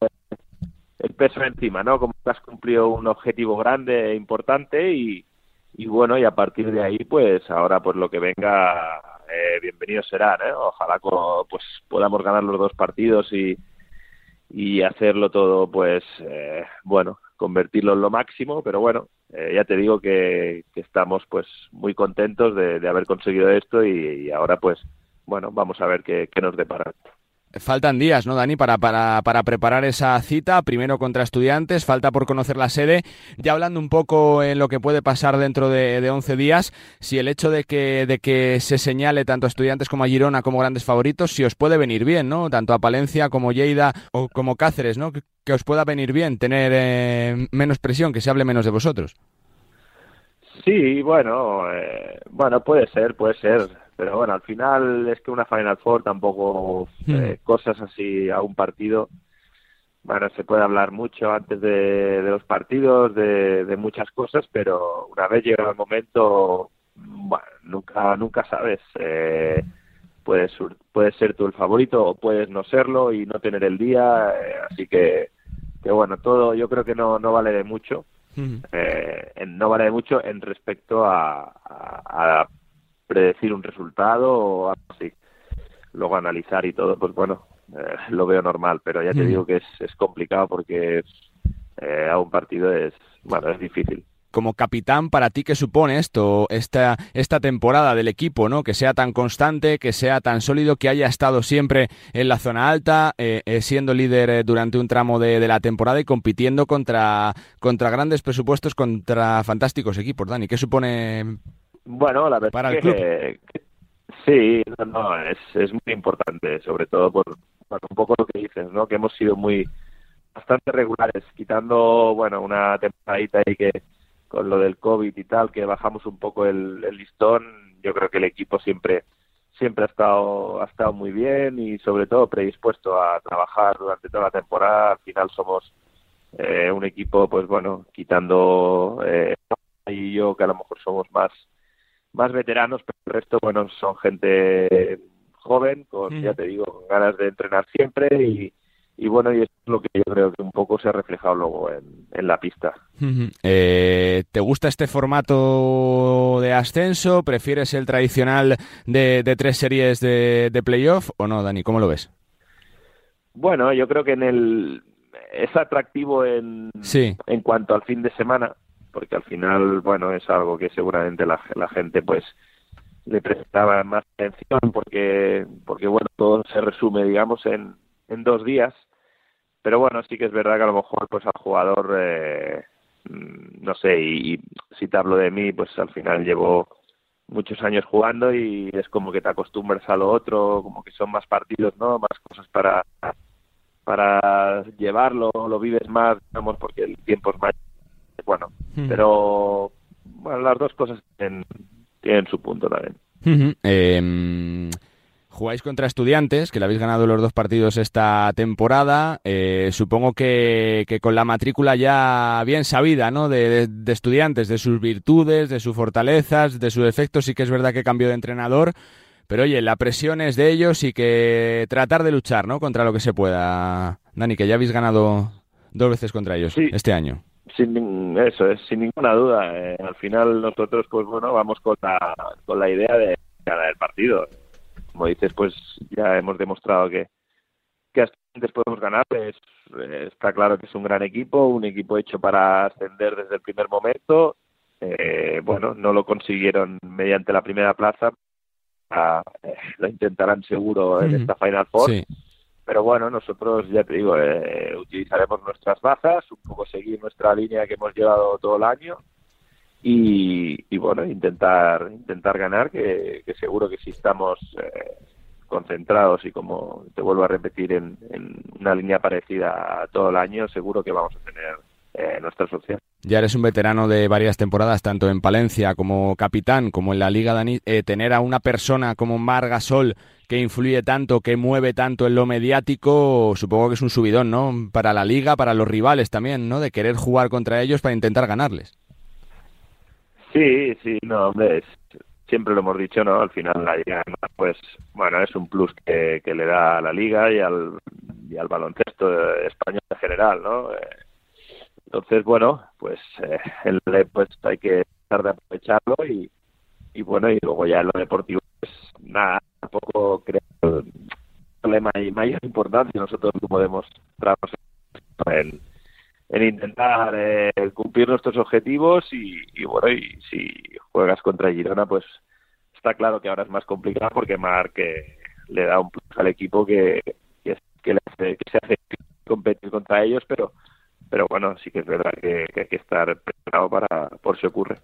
el peso encima, ¿no? Como que has cumplido un objetivo grande e importante y, y bueno, y a partir de ahí, pues ahora pues lo que venga eh, bienvenidos serán. ¿eh? Ojalá pues podamos ganar los dos partidos y, y hacerlo todo, pues eh, bueno, convertirlo en lo máximo. Pero bueno, eh, ya te digo que, estamos pues muy contentos de, haber conseguido esto y, ahora pues bueno, vamos a ver qué, qué nos depara. Faltan días, ¿no, Dani, para, para, para, preparar esa cita, primero contra estudiantes, falta por conocer la sede. Ya hablando un poco en lo que puede pasar dentro de, de 11 días, si el hecho de que, de que se señale tanto a estudiantes como a Girona como grandes favoritos, si os puede venir bien, ¿no? Tanto a Palencia como Lleida o como Cáceres, ¿no? Que, os pueda venir bien tener eh, menos presión, que se hable menos de vosotros. Sí, bueno, eh, bueno, puede ser, puede ser pero bueno, al final es que una Final Four tampoco hmm. eh, cosas así a un partido. Bueno, se puede hablar mucho antes de, los partidos, de, muchas cosas, pero una vez llega el momento, bueno, nunca, nunca sabes. Eh, puedes, puedes ser tú el favorito o puedes no serlo y no tener el día. Eh, así que, que bueno, todo yo creo que no, no vale de mucho. Hmm. Eh, no vale de mucho en respecto a, a predecir un resultado o algo así. Luego analizar y todo, pues bueno, eh, lo veo normal, pero ya te mm. digo que es, es complicado porque eh, a un partido es, bueno, es difícil como capitán, para ti, ¿qué supone esto, esta, esta temporada del equipo, ¿no? Que sea tan constante, que sea tan sólido, que haya estado siempre en la zona alta, eh, siendo líder durante un tramo de, de, la temporada y compitiendo contra, contra grandes presupuestos, contra fantásticos equipos, Dani. ¿Qué supone bueno, la verdad que, sí, no, es, es muy importante, sobre todo por, un poco lo que dices, ¿no? Que hemos sido muy bastante regulares, quitando, bueno, una temporadita ahí que con lo del COVID y tal, que bajamos un poco el, listón, yo creo que el equipo siempre siempre ha estado ha estado muy bien y sobre todo predispuesto a trabajar durante toda la temporada. Al final somos eh, un equipo, pues bueno, quitando eh, y yo que a lo mejor somos más más veteranos, pero el resto, bueno, son gente joven, con, ya te digo, con ganas de entrenar siempre y, y bueno, y es lo que yo creo que un poco se ha reflejado luego en, en la pista. Eh, ¿Te gusta este formato de ascenso? ¿Prefieres el tradicional de, de tres series de, de playoff o no, Dani? ¿Cómo lo ves? Bueno, yo creo que en el es atractivo en, sí. en cuanto al fin de semana, porque al final, bueno, es algo que seguramente la, la gente pues le prestaba más atención porque porque bueno todo se resume digamos en, en dos días. Pero bueno sí que es verdad que a lo mejor pues al jugador eh, mm, no sé y, si te hablo de mí pues al final llevo muchos años jugando y es como que te acostumbras a lo otro como que son más partidos no más cosas para para llevarlo lo vives más digamos porque el tiempo es bueno pero bueno las dos cosas tienen, tienen su punto también. Eh, jugáis contra estudiantes, que le habéis ganado los dos partidos esta temporada. Eh, supongo que, que, con la matrícula ya bien sabida, ¿no? De, de, de, estudiantes, de sus virtudes, de sus fortalezas, de sus defectos. Sí que es verdad que cambió de entrenador. Pero oye, la presión es de ellos y que tratar de luchar, ¿no? Contra lo que se pueda. Dani, que ya habéis ganado dos veces contra ellos sí. este año sin eso es sin ninguna duda eh, al final nosotros pues bueno vamos con la con la idea de ganar el partido. Como dices pues ya hemos demostrado que que antes podemos ganar es, está claro que es un gran equipo un equipo hecho para ascender desde el primer momento. Eh, bueno no lo consiguieron mediante la primera plaza ah, eh, lo intentarán seguro en esta final four. Sí pero bueno, nosotros ya te digo, eh, utilizaremos nuestras bazas, un poco seguir nuestra línea que hemos llevado todo el año y, y bueno, intentar intentar ganar, que, que, seguro que si estamos eh, concentrados y como te vuelvo a repetir en, en, una línea parecida a todo el año, seguro que vamos a tener eh, nuestra opción. Ya eres un veterano de varias temporadas, tanto en Palencia como capitán, como en la Liga Dani. Eh, tener a una persona como Mar Gasol que influye tanto, que mueve tanto en lo mediático, supongo que es un subidón, ¿no? Para la liga, para los rivales también, ¿no? De querer jugar contra ellos para intentar ganarles. Sí, sí, no, hombre, es, siempre lo hemos dicho, ¿no? Al final la liga, pues, bueno, es un plus que, que le da a la liga y al, y al baloncesto español en general, ¿no? Eh, entonces, bueno, pues, eh, pues hay que tratar de aprovecharlo y, y bueno, y luego ya en lo deportivo, pues nada, tampoco creo problema y mayor importancia. Nosotros como demostramos en, en intentar eh, cumplir nuestros objetivos y, bueno y si juegas contra Girona pues está claro que ahora es más complicado porque Marc eh, le da un plus al equipo que, que, le hace, que se hace competir contra ellos pero pero bueno, sí que es verdad que, hay que estar preparado para por si ocurre.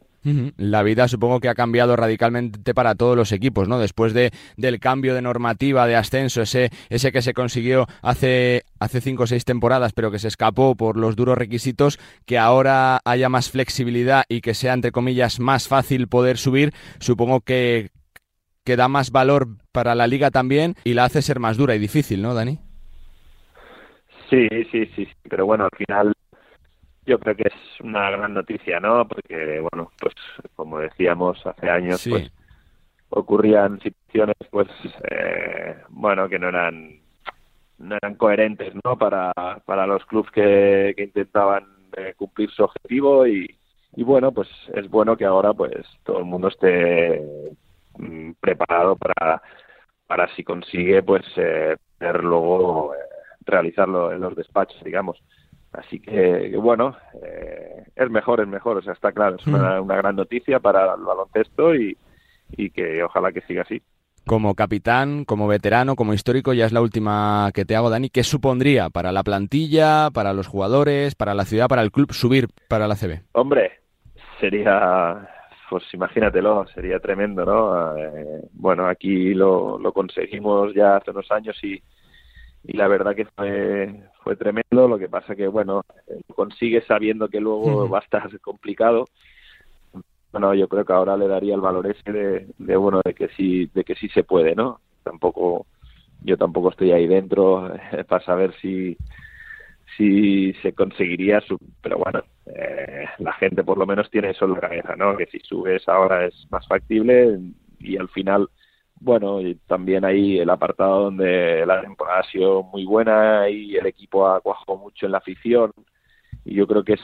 La vida supongo que ha cambiado radicalmente para todos los equipos, ¿no? Después de, del cambio de normativa de ascenso, ese, ese que se consiguió hace, hace cinco o seis temporadas, pero que se escapó por los duros requisitos, que ahora haya más flexibilidad y que sea, entre comillas, más fácil poder subir, supongo que, que da más valor para la liga también y la hace ser más dura y difícil, ¿no, Dani? Sí, sí, sí, pero bueno, al final yo creo que es una gran noticia, ¿no? Porque, bueno, pues como decíamos hace años, sí. pues ocurrían situaciones, pues, eh, bueno, que no eran no eran coherentes, ¿no? Para, para los clubes que, que intentaban eh, cumplir su objetivo y, y, bueno, pues es bueno que ahora, pues, todo el mundo esté mm, preparado para, para si consigue, pues, eh, poder luego realizarlo en los despachos, digamos. Así que, bueno, eh, es mejor, es mejor, o sea, está claro, es una, una gran noticia para el baloncesto y, y, que ojalá que siga así. Como capitán, como veterano, como histórico, ya es la última que te hago, Dani. ¿Qué supondría para la plantilla, para los jugadores, para la ciudad, para el club subir para la CB? Hombre, sería, pues imagínatelo, sería tremendo, ¿no? Eh, bueno, aquí lo, lo conseguimos ya hace unos años y, y la verdad que fue fue tremendo. Lo que pasa que bueno consigue sabiendo que luego va a estar complicado. Bueno yo creo que ahora le daría el valor ese de, de, bueno de que sí de que sí se puede no tampoco yo tampoco estoy ahí dentro eh, para saber si si se conseguiría su pero bueno eh, la gente por lo menos tiene eso en la cabeza no que si subes ahora es más factible y al final bueno, y también ahí el apartado donde la temporada ha sido muy buena y el equipo ha cuajado mucho en la afición. Y yo creo que es,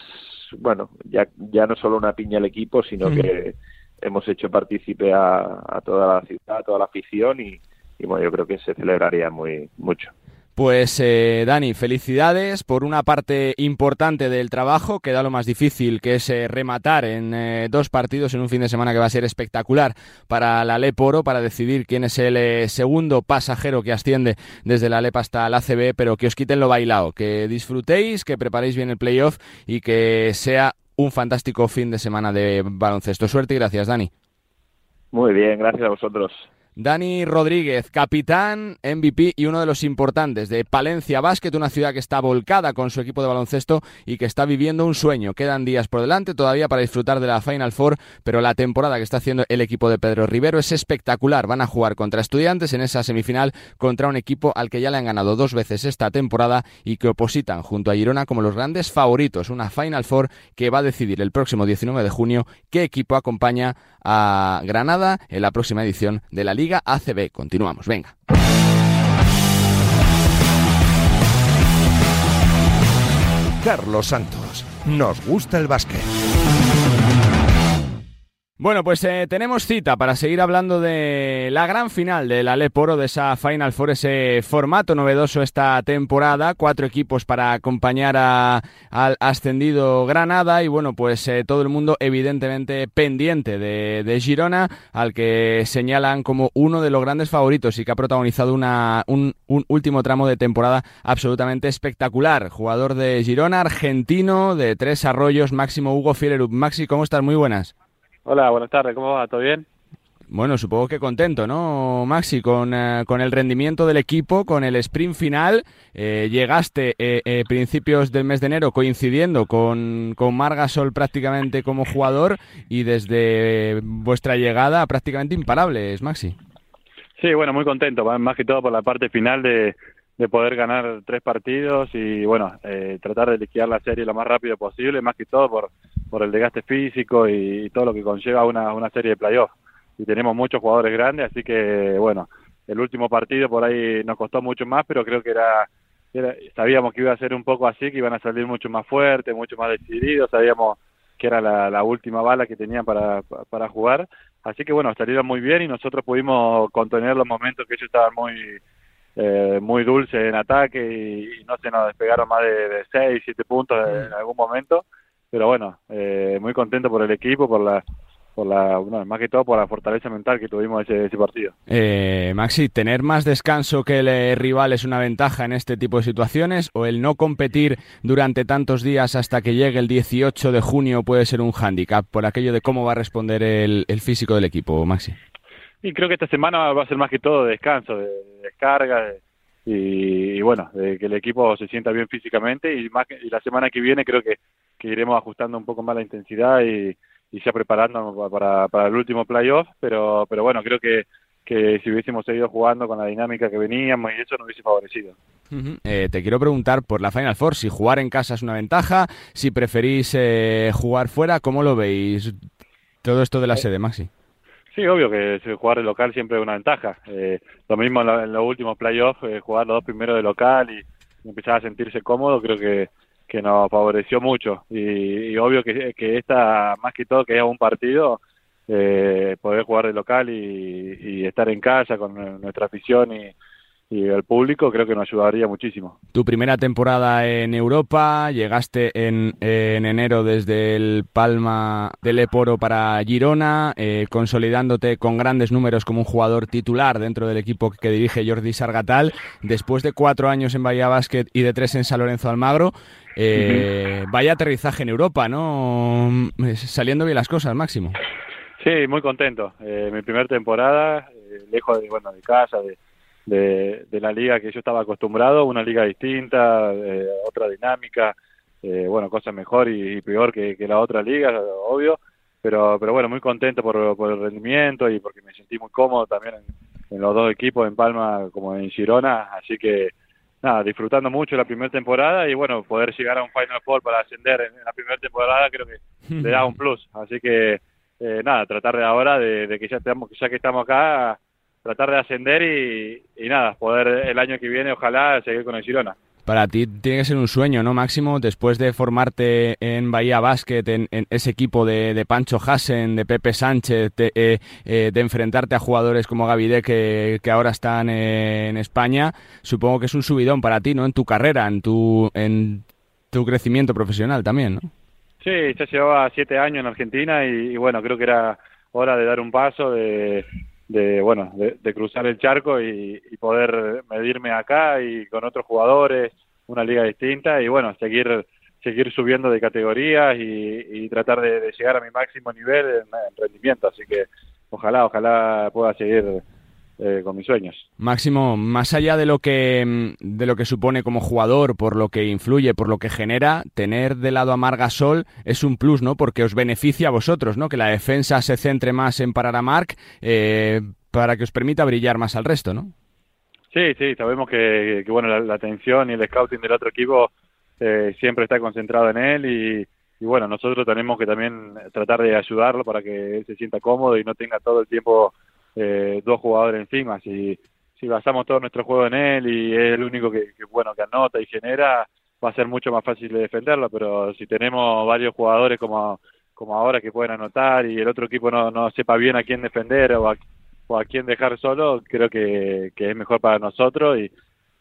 bueno, ya, ya no solo una piña el equipo, sino que hemos hecho partícipe a, toda la ciudad, a toda la afición y, y bueno, yo creo que se celebraría muy mucho. Pues eh, Dani, felicidades por una parte importante del trabajo, que da lo más difícil, que es eh, rematar en eh, dos partidos en un fin de semana que va a ser espectacular para la LEP Oro, para decidir quién es el segundo pasajero que asciende desde la LEP hasta la ACB, pero que os quiten lo bailado, que disfrutéis, que preparéis bien el playoff y que sea un fantástico fin de semana de baloncesto. Suerte y gracias, Dani. Muy bien, gracias a vosotros. Dani Rodríguez, capitán, MVP y uno de los importantes de Palencia Basket, una ciudad que está volcada con su equipo de baloncesto y que está viviendo un sueño. Quedan días por delante todavía para disfrutar de la Final Four, pero la temporada que está haciendo el equipo de Pedro Rivero es espectacular. Van a jugar contra estudiantes en esa semifinal contra un equipo al que ya le han ganado dos veces esta temporada y que opositan junto a Girona como los grandes favoritos. Una Final Four que va a decidir el próximo 19 de junio qué equipo acompaña a Granada en la próxima edición de la Liga Liga ACB. Continuamos, venga. Carlos Santos, nos gusta el básquet. Bueno, pues eh, tenemos cita para seguir hablando de la gran final de la Leporo, de esa Final Four, ese formato novedoso esta temporada. Cuatro equipos para acompañar al ascendido Granada y bueno, pues eh, todo el mundo evidentemente pendiente de, Girona, al que señalan como uno de los grandes favoritos y que ha protagonizado una, un, un último tramo de temporada absolutamente espectacular. Jugador de Girona, argentino, de Tres Arroyos, Máximo Hugo Fielerup. Maxi, ¿cómo estás? Muy buenas. Hola, buenas tardes, ¿cómo va? ¿Todo bien? Bueno, supongo que contento, ¿no, Maxi? Con, eh, con el rendimiento del equipo, con el sprint final. Eh, llegaste eh, principios del mes de enero coincidiendo con, con Margasol prácticamente como jugador y desde vuestra llegada prácticamente imparables, Maxi. Sí, bueno, muy contento, más que todo por la parte final de, de poder ganar tres partidos y bueno, eh, tratar de liquidar la serie lo más rápido posible, más que todo por, por el desgaste físico y, todo lo que conlleva una, una serie de playoffs. Y tenemos muchos jugadores grandes, así que bueno, el último partido por ahí nos costó mucho más, pero creo que era, sabíamos que iba a ser un poco así, que iban a salir mucho más fuertes, mucho más decididos, sabíamos que era la, la última bala que tenían para, para jugar. Así que bueno, salieron muy bien y nosotros pudimos contener los momentos que ellos estaban muy eh, muy dulce en ataque y, no se nos despegaron más de, 6, 7 puntos en mm. algún momento. Pero bueno, eh, muy contento por el equipo, por la, por la más que todo por la fortaleza mental que tuvimos ese, ese partido. Eh, Maxi, ¿tener más descanso que el rival es una ventaja en este tipo de situaciones o el no competir durante tantos días hasta que llegue el 18 de junio puede ser un hándicap por aquello de cómo va a responder el, el físico del equipo, Maxi? Y creo que esta semana va a ser más que todo de descanso, de, descarga y, bueno, de que el equipo se sienta bien físicamente y, más y la semana que viene creo que, iremos ajustando un poco más la intensidad y, y ya preparándonos para, para el último playoff, pero, pero bueno, creo que, que si hubiésemos seguido jugando con la dinámica que veníamos y eso nos hubiese favorecido. Eh, te quiero preguntar por la Final Four, si jugar en casa es una ventaja, si preferís eh, jugar fuera, ¿cómo lo veis? Todo esto de la eh, sede, Maxi. Sí, obvio que jugar de local siempre es una ventaja. Eh, lo mismo en, los últimos playoffs, eh, jugar los dos primeros de local y, empezar a sentirse cómodo, creo que, que nos favoreció mucho. Y, obvio que, que esta, más que todo, que es un partido, eh, poder jugar de local y, estar en casa con nuestra afición y, y el público creo que nos ayudaría muchísimo. Tu primera temporada en Europa, llegaste en, en enero desde el Palma del Eporo para Girona, eh, consolidándote con grandes números como un jugador titular dentro del equipo que dirige Jordi Sargatal. Después de cuatro años en Bahía Basket y de tres en San Lorenzo Almagro, eh, vaya aterrizaje en Europa, ¿no? Saliendo bien las cosas, Máximo. Sí, muy contento. Eh, mi primera temporada, lejos de, bueno, de casa, de de, de la liga que yo estaba acostumbrado, una liga distinta, eh, otra dinámica, eh, bueno, cosa mejor y, peor que, la otra liga, obvio, pero, pero bueno, muy contento por, por el rendimiento y porque me sentí muy cómodo también en, los dos equipos, en Palma como en Girona, así que nada, disfrutando mucho la primera temporada y bueno, poder llegar a un Final Four para ascender en, la primera temporada creo que le da un plus, así que eh, nada, tratar de ahora de, que ya, estamos, ya que estamos acá tratar de ascender y, y nada, poder el año que viene ojalá seguir con el Girona. Para ti tiene que ser un sueño, ¿no, Máximo? Después de formarte en Bahía Basket, en, ese equipo de, Pancho Hassen, de Pepe Sánchez, de, eh, eh, de enfrentarte a jugadores como Gavide que, que ahora están en España, supongo que es un subidón para ti, ¿no? En tu carrera, en tu, en tu crecimiento profesional también, ¿no? Sí, ya llevaba siete años en Argentina y, bueno, creo que era hora de dar un paso, de, de bueno, de, cruzar el charco y, poder medirme acá y con otros jugadores, una liga distinta y bueno, seguir seguir subiendo de categorías y, tratar de, llegar a mi máximo nivel en, rendimiento. Así que ojalá, ojalá pueda seguir eh, con mis sueños. Máximo, más allá de lo que de lo que supone como jugador, por lo que influye, por lo que genera, tener de lado a Margasol es un plus, ¿no? Porque os beneficia a vosotros, ¿no? Que la defensa se centre más en parar a Marc eh, para que os permita brillar más al resto, ¿no? Sí, sí, sabemos que, bueno, la, atención y el scouting del otro equipo eh, siempre está concentrado en él y, bueno, nosotros tenemos que también tratar de ayudarlo para que él se sienta cómodo y no tenga todo el tiempo eh, dos jugadores encima. Si, si basamos todo nuestro juego en él y es el único que, bueno que anota y genera, va a ser mucho más fácil de defenderlo, pero si tenemos varios jugadores como, como ahora que pueden anotar y el otro equipo no, no sepa bien a quién defender o a, o a quién dejar solo, creo que, es mejor para nosotros y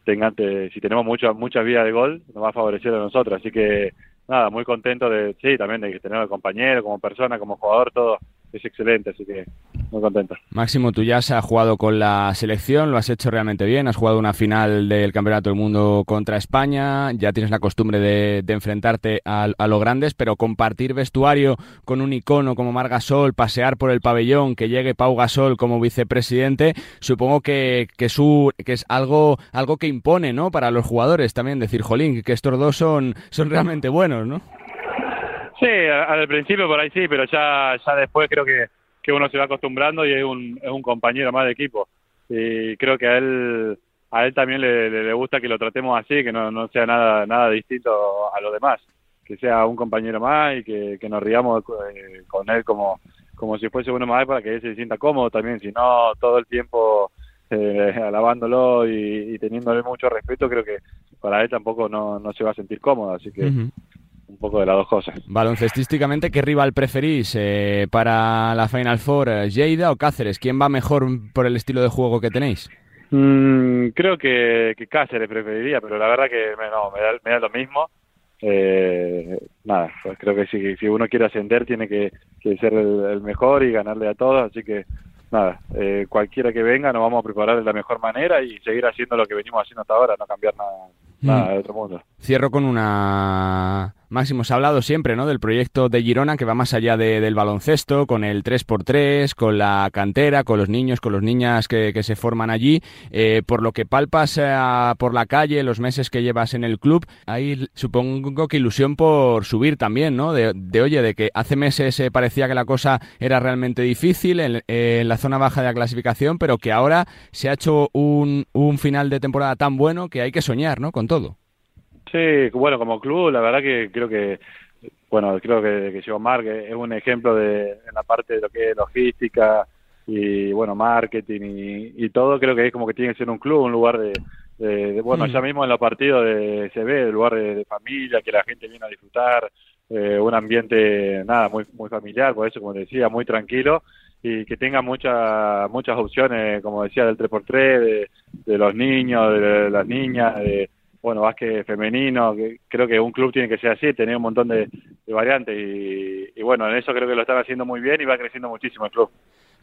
tengan, si tenemos mucha, mucha vía de gol, nos va a favorecer a nosotros. Así que nada, muy contento de, sí, también de tener al compañero, como persona, como jugador, todo es excelente, así que muy contento. Máximo, tú ya has jugado con la selección, lo has hecho realmente bien, has jugado una final del Campeonato del Mundo contra España, ya tienes la costumbre de, enfrentarte a, los grandes, pero compartir vestuario con un icono como Mar Gasol, pasear por el pabellón, que llegue Pau Gasol como vicepresidente, supongo que, que, es algo, algo que impone ¿no? para los jugadores también, decir, jolín, que estos dos son realmente buenos, ¿no? Sí, al principio por ahí sí, pero ya, ya después creo que, que uno se va acostumbrando y es un, es un compañero más de equipo. Y creo que a él, a él también le, le, gusta que lo tratemos así, que no, no sea nada, nada distinto a lo demás. Que sea un compañero más y que, que nos riamos eh, con él como, como si fuese uno más para que él se sienta cómodo también. Si no, todo el tiempo eh, alabándolo y, teniéndole mucho respeto, creo que para él tampoco no, no se va a sentir cómodo. Así que un poco de las dos cosas. Baloncestísticamente, ¿qué rival preferís eh, para la Final Four? Eh, ¿Lleida o Cáceres? ¿Quién va mejor por el estilo de juego que tenéis? Mm, creo que, Cáceres preferiría, pero la verdad que no, me, da, lo mismo. Eh, nada, pues creo que si, si uno quiere ascender tiene que, ser el, mejor y ganarle a todos, así que nada, cualquiera que venga nos vamos a preparar de la mejor manera y seguir haciendo lo que venimos haciendo hasta ahora, no cambiar nada, nada mm. de otro mundo. Cierro con una Máximo, se ha hablado siempre ¿no? del proyecto de Girona que va más allá del baloncesto, con el 3x3, con la cantera, con los niños, con los niñas que, se forman allí. Eh, por lo que palpas eh, por la calle, los meses que llevas en el club, hay supongo que ilusión por subir también, ¿no? De, oye, de que hace meses eh, parecía que la cosa era realmente difícil en, la zona baja de la clasificación, pero que ahora se ha hecho un, un final de temporada tan bueno que hay que soñar, ¿no? Con todo. Sí, bueno, como club, la verdad que creo que, bueno, creo que, que Mar que es un ejemplo de, en la parte de lo que es logística y, bueno, marketing y, todo, creo que es como que tiene que ser un club, un lugar de, bueno, mm. ya mismo en los partidos de, se ve, el lugar de, familia, que la gente viene a disfrutar, eh, un ambiente, nada, muy, muy familiar, por eso, como decía, muy tranquilo y que tenga muchas muchas opciones, como decía, del 3x3, de, de los niños, de las niñas, de bueno, básquet femenino, que creo que un club tiene que ser así, tener un montón de, variantes y, bueno, en eso creo que lo están haciendo muy bien y va creciendo muchísimo el club.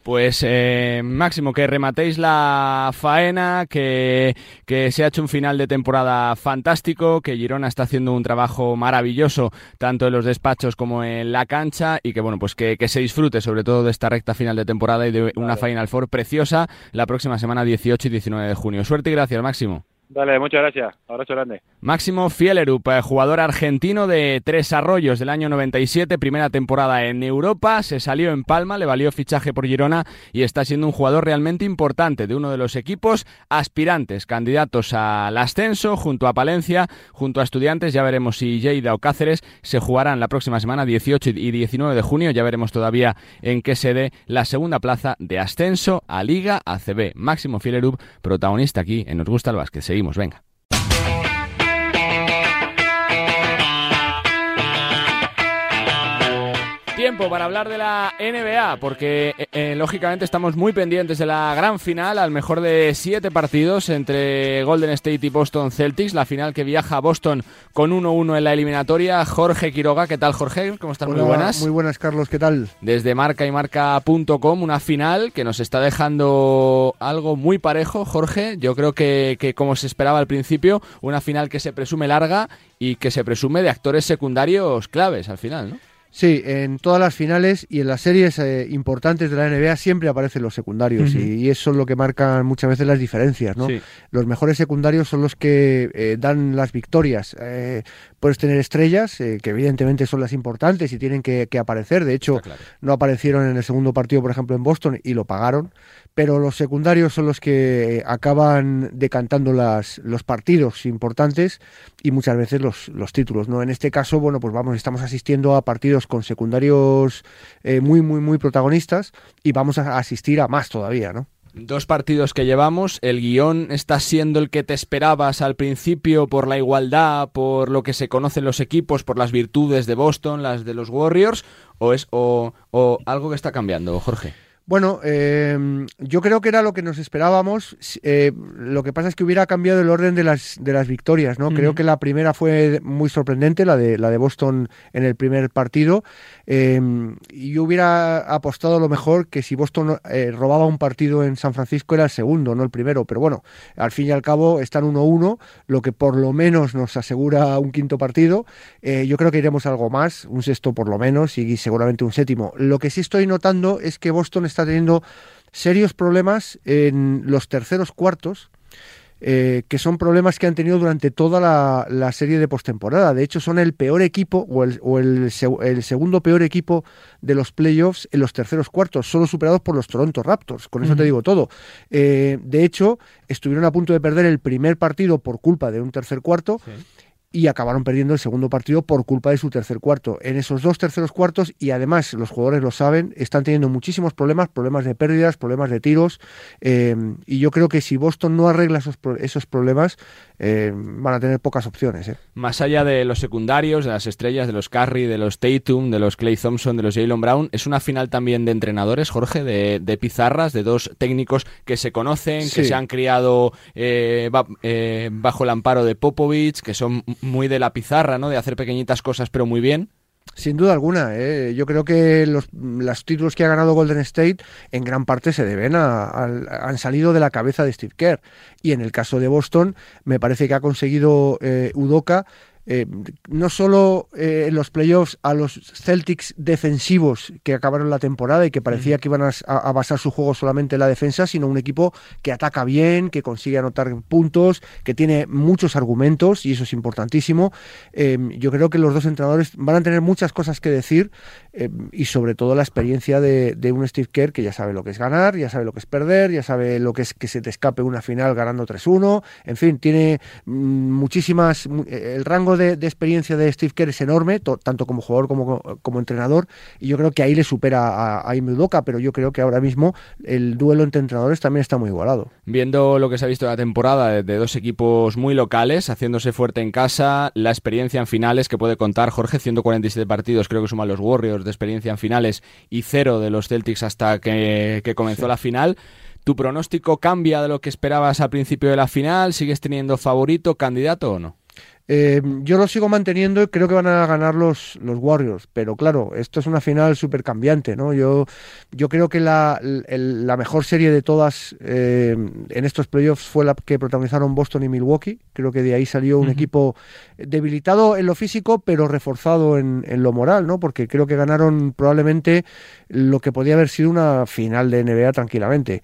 Pues eh, Máximo, que rematéis la faena, que, que, se ha hecho un final de temporada fantástico, que Girona está haciendo un trabajo maravilloso, tanto en los despachos como en la cancha, y que bueno, pues que, se disfrute sobre todo de esta recta final de temporada y de una Final Four preciosa la próxima semana 18 y 19 de junio. Suerte y gracias, Máximo. Dale, muchas gracias. Abrazo grande. Máximo Fielerup, eh, jugador argentino de Tres Arroyos del año 97, primera temporada en Europa, se salió en Palma, le valió fichaje por Girona y está siendo un jugador realmente importante de uno de los equipos aspirantes, candidatos al ascenso, junto a Palencia, junto a Estudiantes, ya veremos si Lleida o Cáceres se jugarán la próxima semana 18 y 19 de junio, ya veremos todavía en qué sede la segunda plaza de ascenso a Liga ACB. Máximo Fielerup, protagonista aquí en Nos Gusta el Básquet venga. Tiempo para hablar de la NBA, porque eh, eh, lógicamente estamos muy pendientes de la gran final, al mejor de siete partidos entre Golden State y Boston Celtics, la final que viaja a Boston con 1-1 en la eliminatoria. Jorge Quiroga, ¿qué tal Jorge? ¿Cómo están? muy buenas. Muy buenas, Carlos, ¿qué tal? Desde marca y marca.com, una final que nos está dejando algo muy parejo, Jorge. Yo creo que, que como se esperaba al principio, una final que se presume larga y que se presume de actores secundarios claves al final, ¿no? Sí, en todas las finales y en las series eh, importantes de la NBA siempre aparecen los secundarios y, eso es lo que marca muchas veces las diferencias, ¿no? Los mejores secundarios son los que eh, dan las victorias. Eh, puedes tener estrellas, que evidentemente son las importantes y tienen que, aparecer. De hecho, no aparecieron en el segundo partido, por ejemplo, en Boston y lo pagaron pero los secundarios son los que acaban decantando las, los partidos importantes y muchas veces los, los, títulos. ¿no? En este caso, bueno, pues vamos, estamos asistiendo a partidos con secundarios eh, muy, muy, muy protagonistas y vamos a asistir a más todavía, ¿no? Dos partidos que llevamos, ¿el guion está siendo el que te esperabas al principio por la igualdad, por lo que se conocen los equipos, por las virtudes de Boston, las de los Warriors, o es o, o algo que está cambiando, Jorge? Bueno, em, yo creo que era lo que nos esperábamos. Eh, lo que pasa es que hubiera cambiado el orden de las, de las victorias, ¿no? Creo que la primera fue muy sorprendente, la de, la de Boston en el primer partido. Y yo hubiera apostado lo mejor que si Boston eh, robaba un partido en San Francisco era el segundo, no el primero. Pero bueno, al fin y al cabo están 1-1, lo que por lo menos nos asegura un quinto partido. Eh, yo creo que iremos algo más, un sexto por lo menos y seguramente un séptimo. Lo que sí estoy notando es que Boston está teniendo serios problemas en los terceros cuartos. Eh, que son problemas que han tenido durante toda la, serie de postemporada. De hecho, son el peor equipo o, el, segundo peor equipo de los playoffs en los terceros cuartos, solo superados por los Toronto Raptors. Con eso te digo todo. Eh, de hecho, estuvieron a punto de perder el primer partido por culpa de un tercer cuarto y acabaron perdiendo el segundo partido por culpa de su tercer cuarto. En esos dos terceros cuartos, y además los jugadores lo saben, están teniendo muchísimos problemas, problemas de pérdidas, problemas de tiros, eh, y yo creo que si Boston no arregla esos, esos problemas, eh, van a tener pocas opciones. ¿eh? Más allá de los secundarios, de las estrellas, de los Curry, de los Tatum, de los Clay Thompson, de los Jalen Brown, es una final también de entrenadores, Jorge, de, de pizarras, de dos técnicos que se conocen, que se han criado bajo el amparo de Popovich, que son muy de la pizarra, ¿no? De hacer pequeñitas cosas, pero muy bien. Sin duda alguna, ¿eh? yo creo que los, títulos que ha ganado Golden State en gran parte se deben a, han salido de la cabeza de Steve Kerr y en el caso de Boston me parece que ha conseguido eh, eh, no solo eh, en los playoffs a los Celtics defensivos que acabaron la temporada y que parecía que iban a, basar su juego solamente en la defensa, sino un equipo que ataca bien, que consigue anotar puntos, que tiene muchos argumentos y eso es importantísimo. Eh, yo creo que los dos entrenadores van a tener muchas cosas que decir y sobre todo la experiencia de, un Steve Kerr que ya sabe lo que es ganar, ya sabe lo que es perder, ya sabe lo que es que se te escape una final ganando 3-1, en fin, tiene mm, muchísimas, el rango de, experiencia de Steve Kerr es enorme, tanto como jugador como, como entrenador, y yo creo que ahí le supera a, a pero yo creo que ahora mismo el duelo entre entrenadores también está muy igualado. Viendo lo que se ha visto la temporada de, dos equipos muy locales, haciéndose fuerte en casa, la experiencia en finales que puede contar Jorge, 147 partidos creo que suman los Warriors de experiencia en finales y cero de los Celtics hasta que, comenzó la final. ¿Tu pronóstico cambia de lo que esperabas al principio de la final? ¿Sigues teniendo favorito, candidato o no? Eh, yo lo sigo manteniendo y creo que van a ganar los, los Warriors, pero claro, esto es una final súper cambiante, ¿no? Yo, yo creo que la, la mejor serie de todas eh, en estos playoffs fue la que protagonizaron Boston y Milwaukee. Creo que de ahí salió un equipo debilitado en lo físico, pero reforzado en, en, lo moral, ¿no? Porque creo que ganaron probablemente lo que podía haber sido una final de NBA tranquilamente.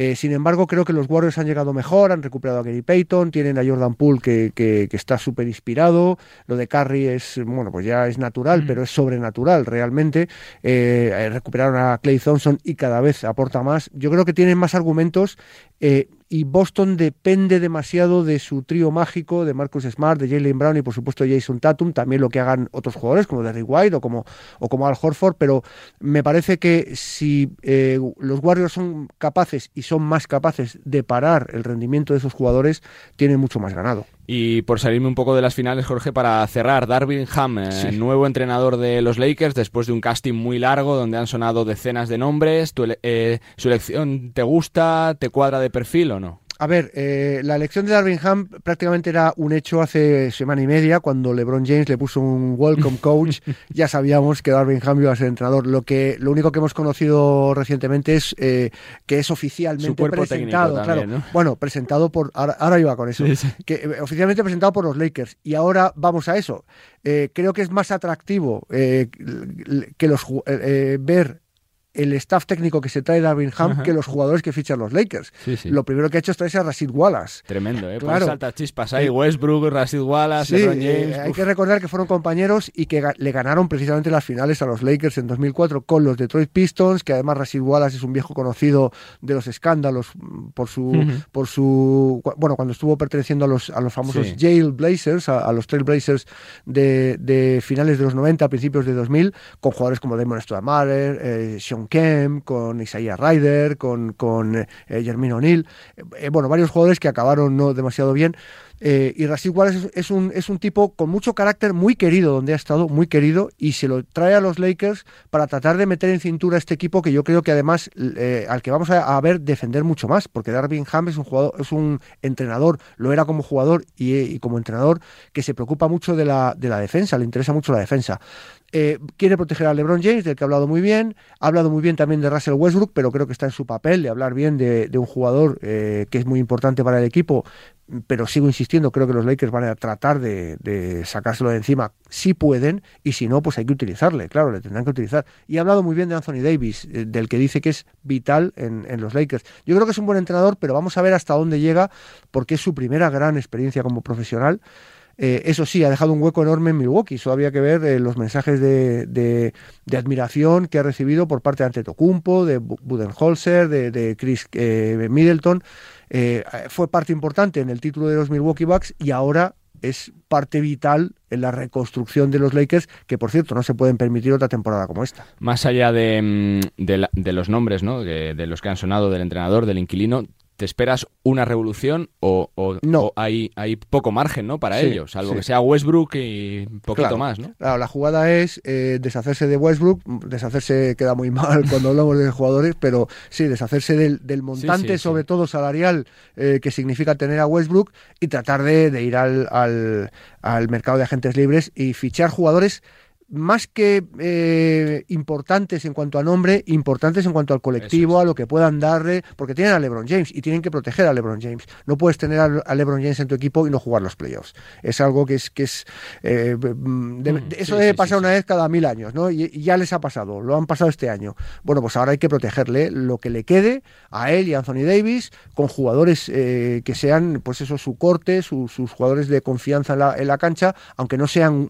Eh, sin embargo, creo que los Warriors han llegado mejor, han recuperado a Gary Payton, tienen a Jordan Poole que, que, está súper inspirado. Lo de Curry es, bueno, pues ya es natural, pero es sobrenatural realmente. Eh, recuperaron a Clay Thompson y cada vez aporta más. Yo creo que tienen más argumentos. Eh, y Boston depende demasiado de su trío mágico, de Marcus Smart, de Jalen Brown y por supuesto Jason Tatum, también lo que hagan otros jugadores como Derrick White o como, Al Horford, pero me parece que si eh, los Warriors son capaces y son más capaces de parar el rendimiento de esos jugadores, tienen mucho más ganado. Y por salirme un pogo de las finales, Jorge, para cerrar, Darvin Ham, eh, nuevo entrenador de los Lakers, después de un casting muy largo donde han sonado decenas de nombres. Eh, ¿Su elección te gusta? ¿Te cuadra de perfil o no? A ver, eh, la elección de Darvin Ham prácticamente era un hecho hace semana y media, cuando LeBron James le puso un welcome coach. ya sabíamos que Darvin Ham iba a ser entrenador. Lo que, lo único que hemos conocido recientemente es eh, que es oficialmente presentado, claro. Bueno, presentado por. Ahora, iba con eso. Que eh, oficialmente presentado por los Lakers. Y ahora vamos a eso. creo que es más atractivo que los ver el staff técnico que se trae Darwin Ham que los jugadores que fichan los Lakers. Lo primero que ha hecho es traerse a Rashid Wallace. Tremendo, ¿eh? Claro. Salta chispas ahí, Westbrook, Rashid Wallace, LeBron eh, James. hay que recordar que fueron compañeros y que le ganaron precisamente las finales a los Lakers en 2004 con los Detroit Pistons, que además Rashid Wallace es un viejo conocido de los escándalos por su, por su bueno, cuando estuvo perteneciendo a los, a los famosos Jail Blazers, a, los Trail Blazers de, de, finales de los 90, principios de 2000, con jugadores como Damon Stoudemire, eh, Sean Kemp, con Isaiah Ryder, con, con eh, Jermaine O'Neill, eh, bueno, varios jugadores que acabaron no demasiado bien. Eh, y Rashid Wallace es, un, es un tipo con mucho carácter, muy querido donde ha estado, muy querido, y se lo trae a los Lakers para tratar de meter en cintura este equipo que yo creo que además al que vamos a, ver defender mucho más, porque Darvin Ham es un jugador, es un entrenador, lo era como jugador y, y como entrenador, que se preocupa mucho de la, de la defensa, le interesa mucho la defensa. Eh, quiere proteger a LeBron James, del que ha hablado muy bien. Ha hablado muy bien también de Russell Westbrook, pero creo que está en su papel de hablar bien de, un jugador eh, que es muy importante para el equipo. Pero sigo insistiendo, creo que los Lakers van a tratar de, sacárselo de encima si pueden, y si no, pues hay que utilizarle, claro, le tendrán que utilizar. Y ha hablado muy bien de Anthony Davis, eh, del que dice que es vital en, en los Lakers. Yo creo que es un buen entrenador, pero vamos a ver hasta dónde llega, porque es su primera gran experiencia como profesional. Eh, eso sí, ha dejado un hueco enorme en Milwaukee. Solo había que ver eh, los mensajes de, de, admiración que ha recibido por parte de Antetokounmpo, de Budenholzer, de, de Chris eh, Middleton. fue parte importante en el título de los Milwaukee Bucks y ahora es parte vital en la reconstrucción de los Lakers, que por cierto no se pueden permitir otra temporada como esta. Más allá de, mm, de, los nombres, ¿no? de, los que han sonado del entrenador, del inquilino, ¿Te esperas una revolución o, no. hay, hay, poco margen ¿no? para ellos, salvo que sea Westbrook y poquito más? ¿no? Claro, la jugada es eh, deshacerse de Westbrook, deshacerse queda muy mal cuando hablamos de jugadores, pero sí, deshacerse del, montante, sobre todo salarial, eh, que significa tener a Westbrook y tratar de, de ir al, al, al mercado de agentes libres y fichar jugadores más que eh, importantes en cuanto a nombre, importantes en cuanto al colectivo, a lo que puedan darle, porque tienen a LeBron James y tienen que proteger a LeBron James. No puedes tener a, LeBron James en tu equipo y no jugar los playoffs. Es algo que es que es eh, mm, mm, eso debe pasar una vez cada mil años, ¿no? Y, ya les ha pasado, lo han pasado este año. Bueno, pues ahora hay que protegerle lo que le quede a él y a Anthony Davis con jugadores eh, que sean, pues eso, su corte, sus jugadores de confianza en la, en la cancha, aunque no sean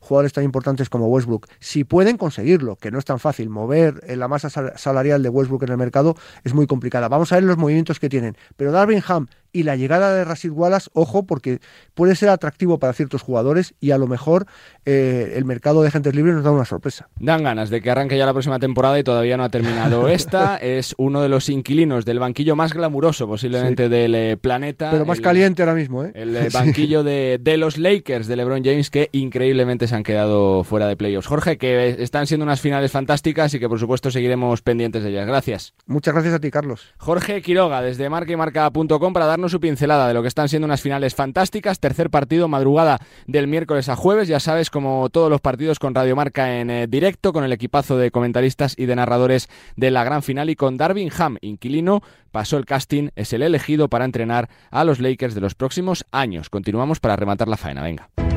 jugadores tan importantes como Westbrook. Si pueden conseguirlo, que no es tan fácil, mover la masa salarial de Westbrook en el mercado es muy complicada. Vamos a ver los movimientos que tienen. Pero Darvin Ham y la llegada de Rashid Wallace, ojo, porque puede ser atractivo para ciertos jugadores y a lo mejor eh, el mercado de agentes libres nos da una sorpresa. Dan ganas de que arranque ya la próxima temporada y todavía no ha terminado esta. es uno de los inquilinos del banquillo más glamuroso posiblemente del eh, planeta. Pero más caliente ahora mismo, ¿eh? El eh, banquillo de, de, los Lakers de LeBron James que increíblemente se han quedado fuera de playoffs. Jorge, que están siendo unas finales fantásticas y que por supuesto seguiremos pendientes de ellas. Gracias. Muchas gracias a ti, Carlos. Jorge Quiroga desde marcamarca.com para darnos su pincelada de lo que están siendo unas finales fantásticas. Tercer partido, madrugada del miércoles a jueves. Ya sabes, como todos los partidos con Radio Marca en eh, directo, con el equipazo de comentaristas y de narradores de la gran final y con Darwin Ham, inquilino, pasó el casting, es el elegido para entrenar a los Lakers de los próximos años. Continuamos para rematar la faena. Venga.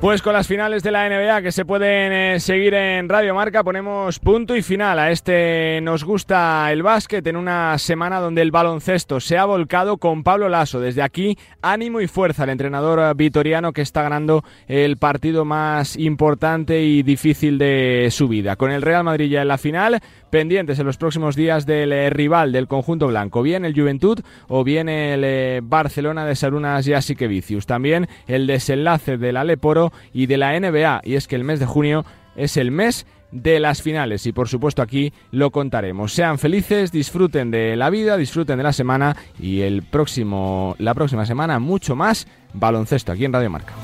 Pues con las finales de la NBA que se pueden eh, seguir en Radio Marca, ponemos punto y final a este Nos gusta el básquet en una semana donde el baloncesto se ha volcado con Pablo Lasso. Desde aquí, ánimo y fuerza al entrenador vitoriano que está ganando el partido más importante y difícil de su vida. Con el Real Madrid ya en la final, pendientes en los próximos días del eh, rival del conjunto blanco, bien el Juventud o bien el eh, Barcelona de Sarunas y Vicius. También el desenlace del Aleporo y de la NBA. Y es que el mes de junio es el mes de las finales y por supuesto aquí lo contaremos. Sean felices, disfruten de la vida, disfruten de la semana y el próximo la próxima semana mucho más baloncesto aquí en Radio Marca.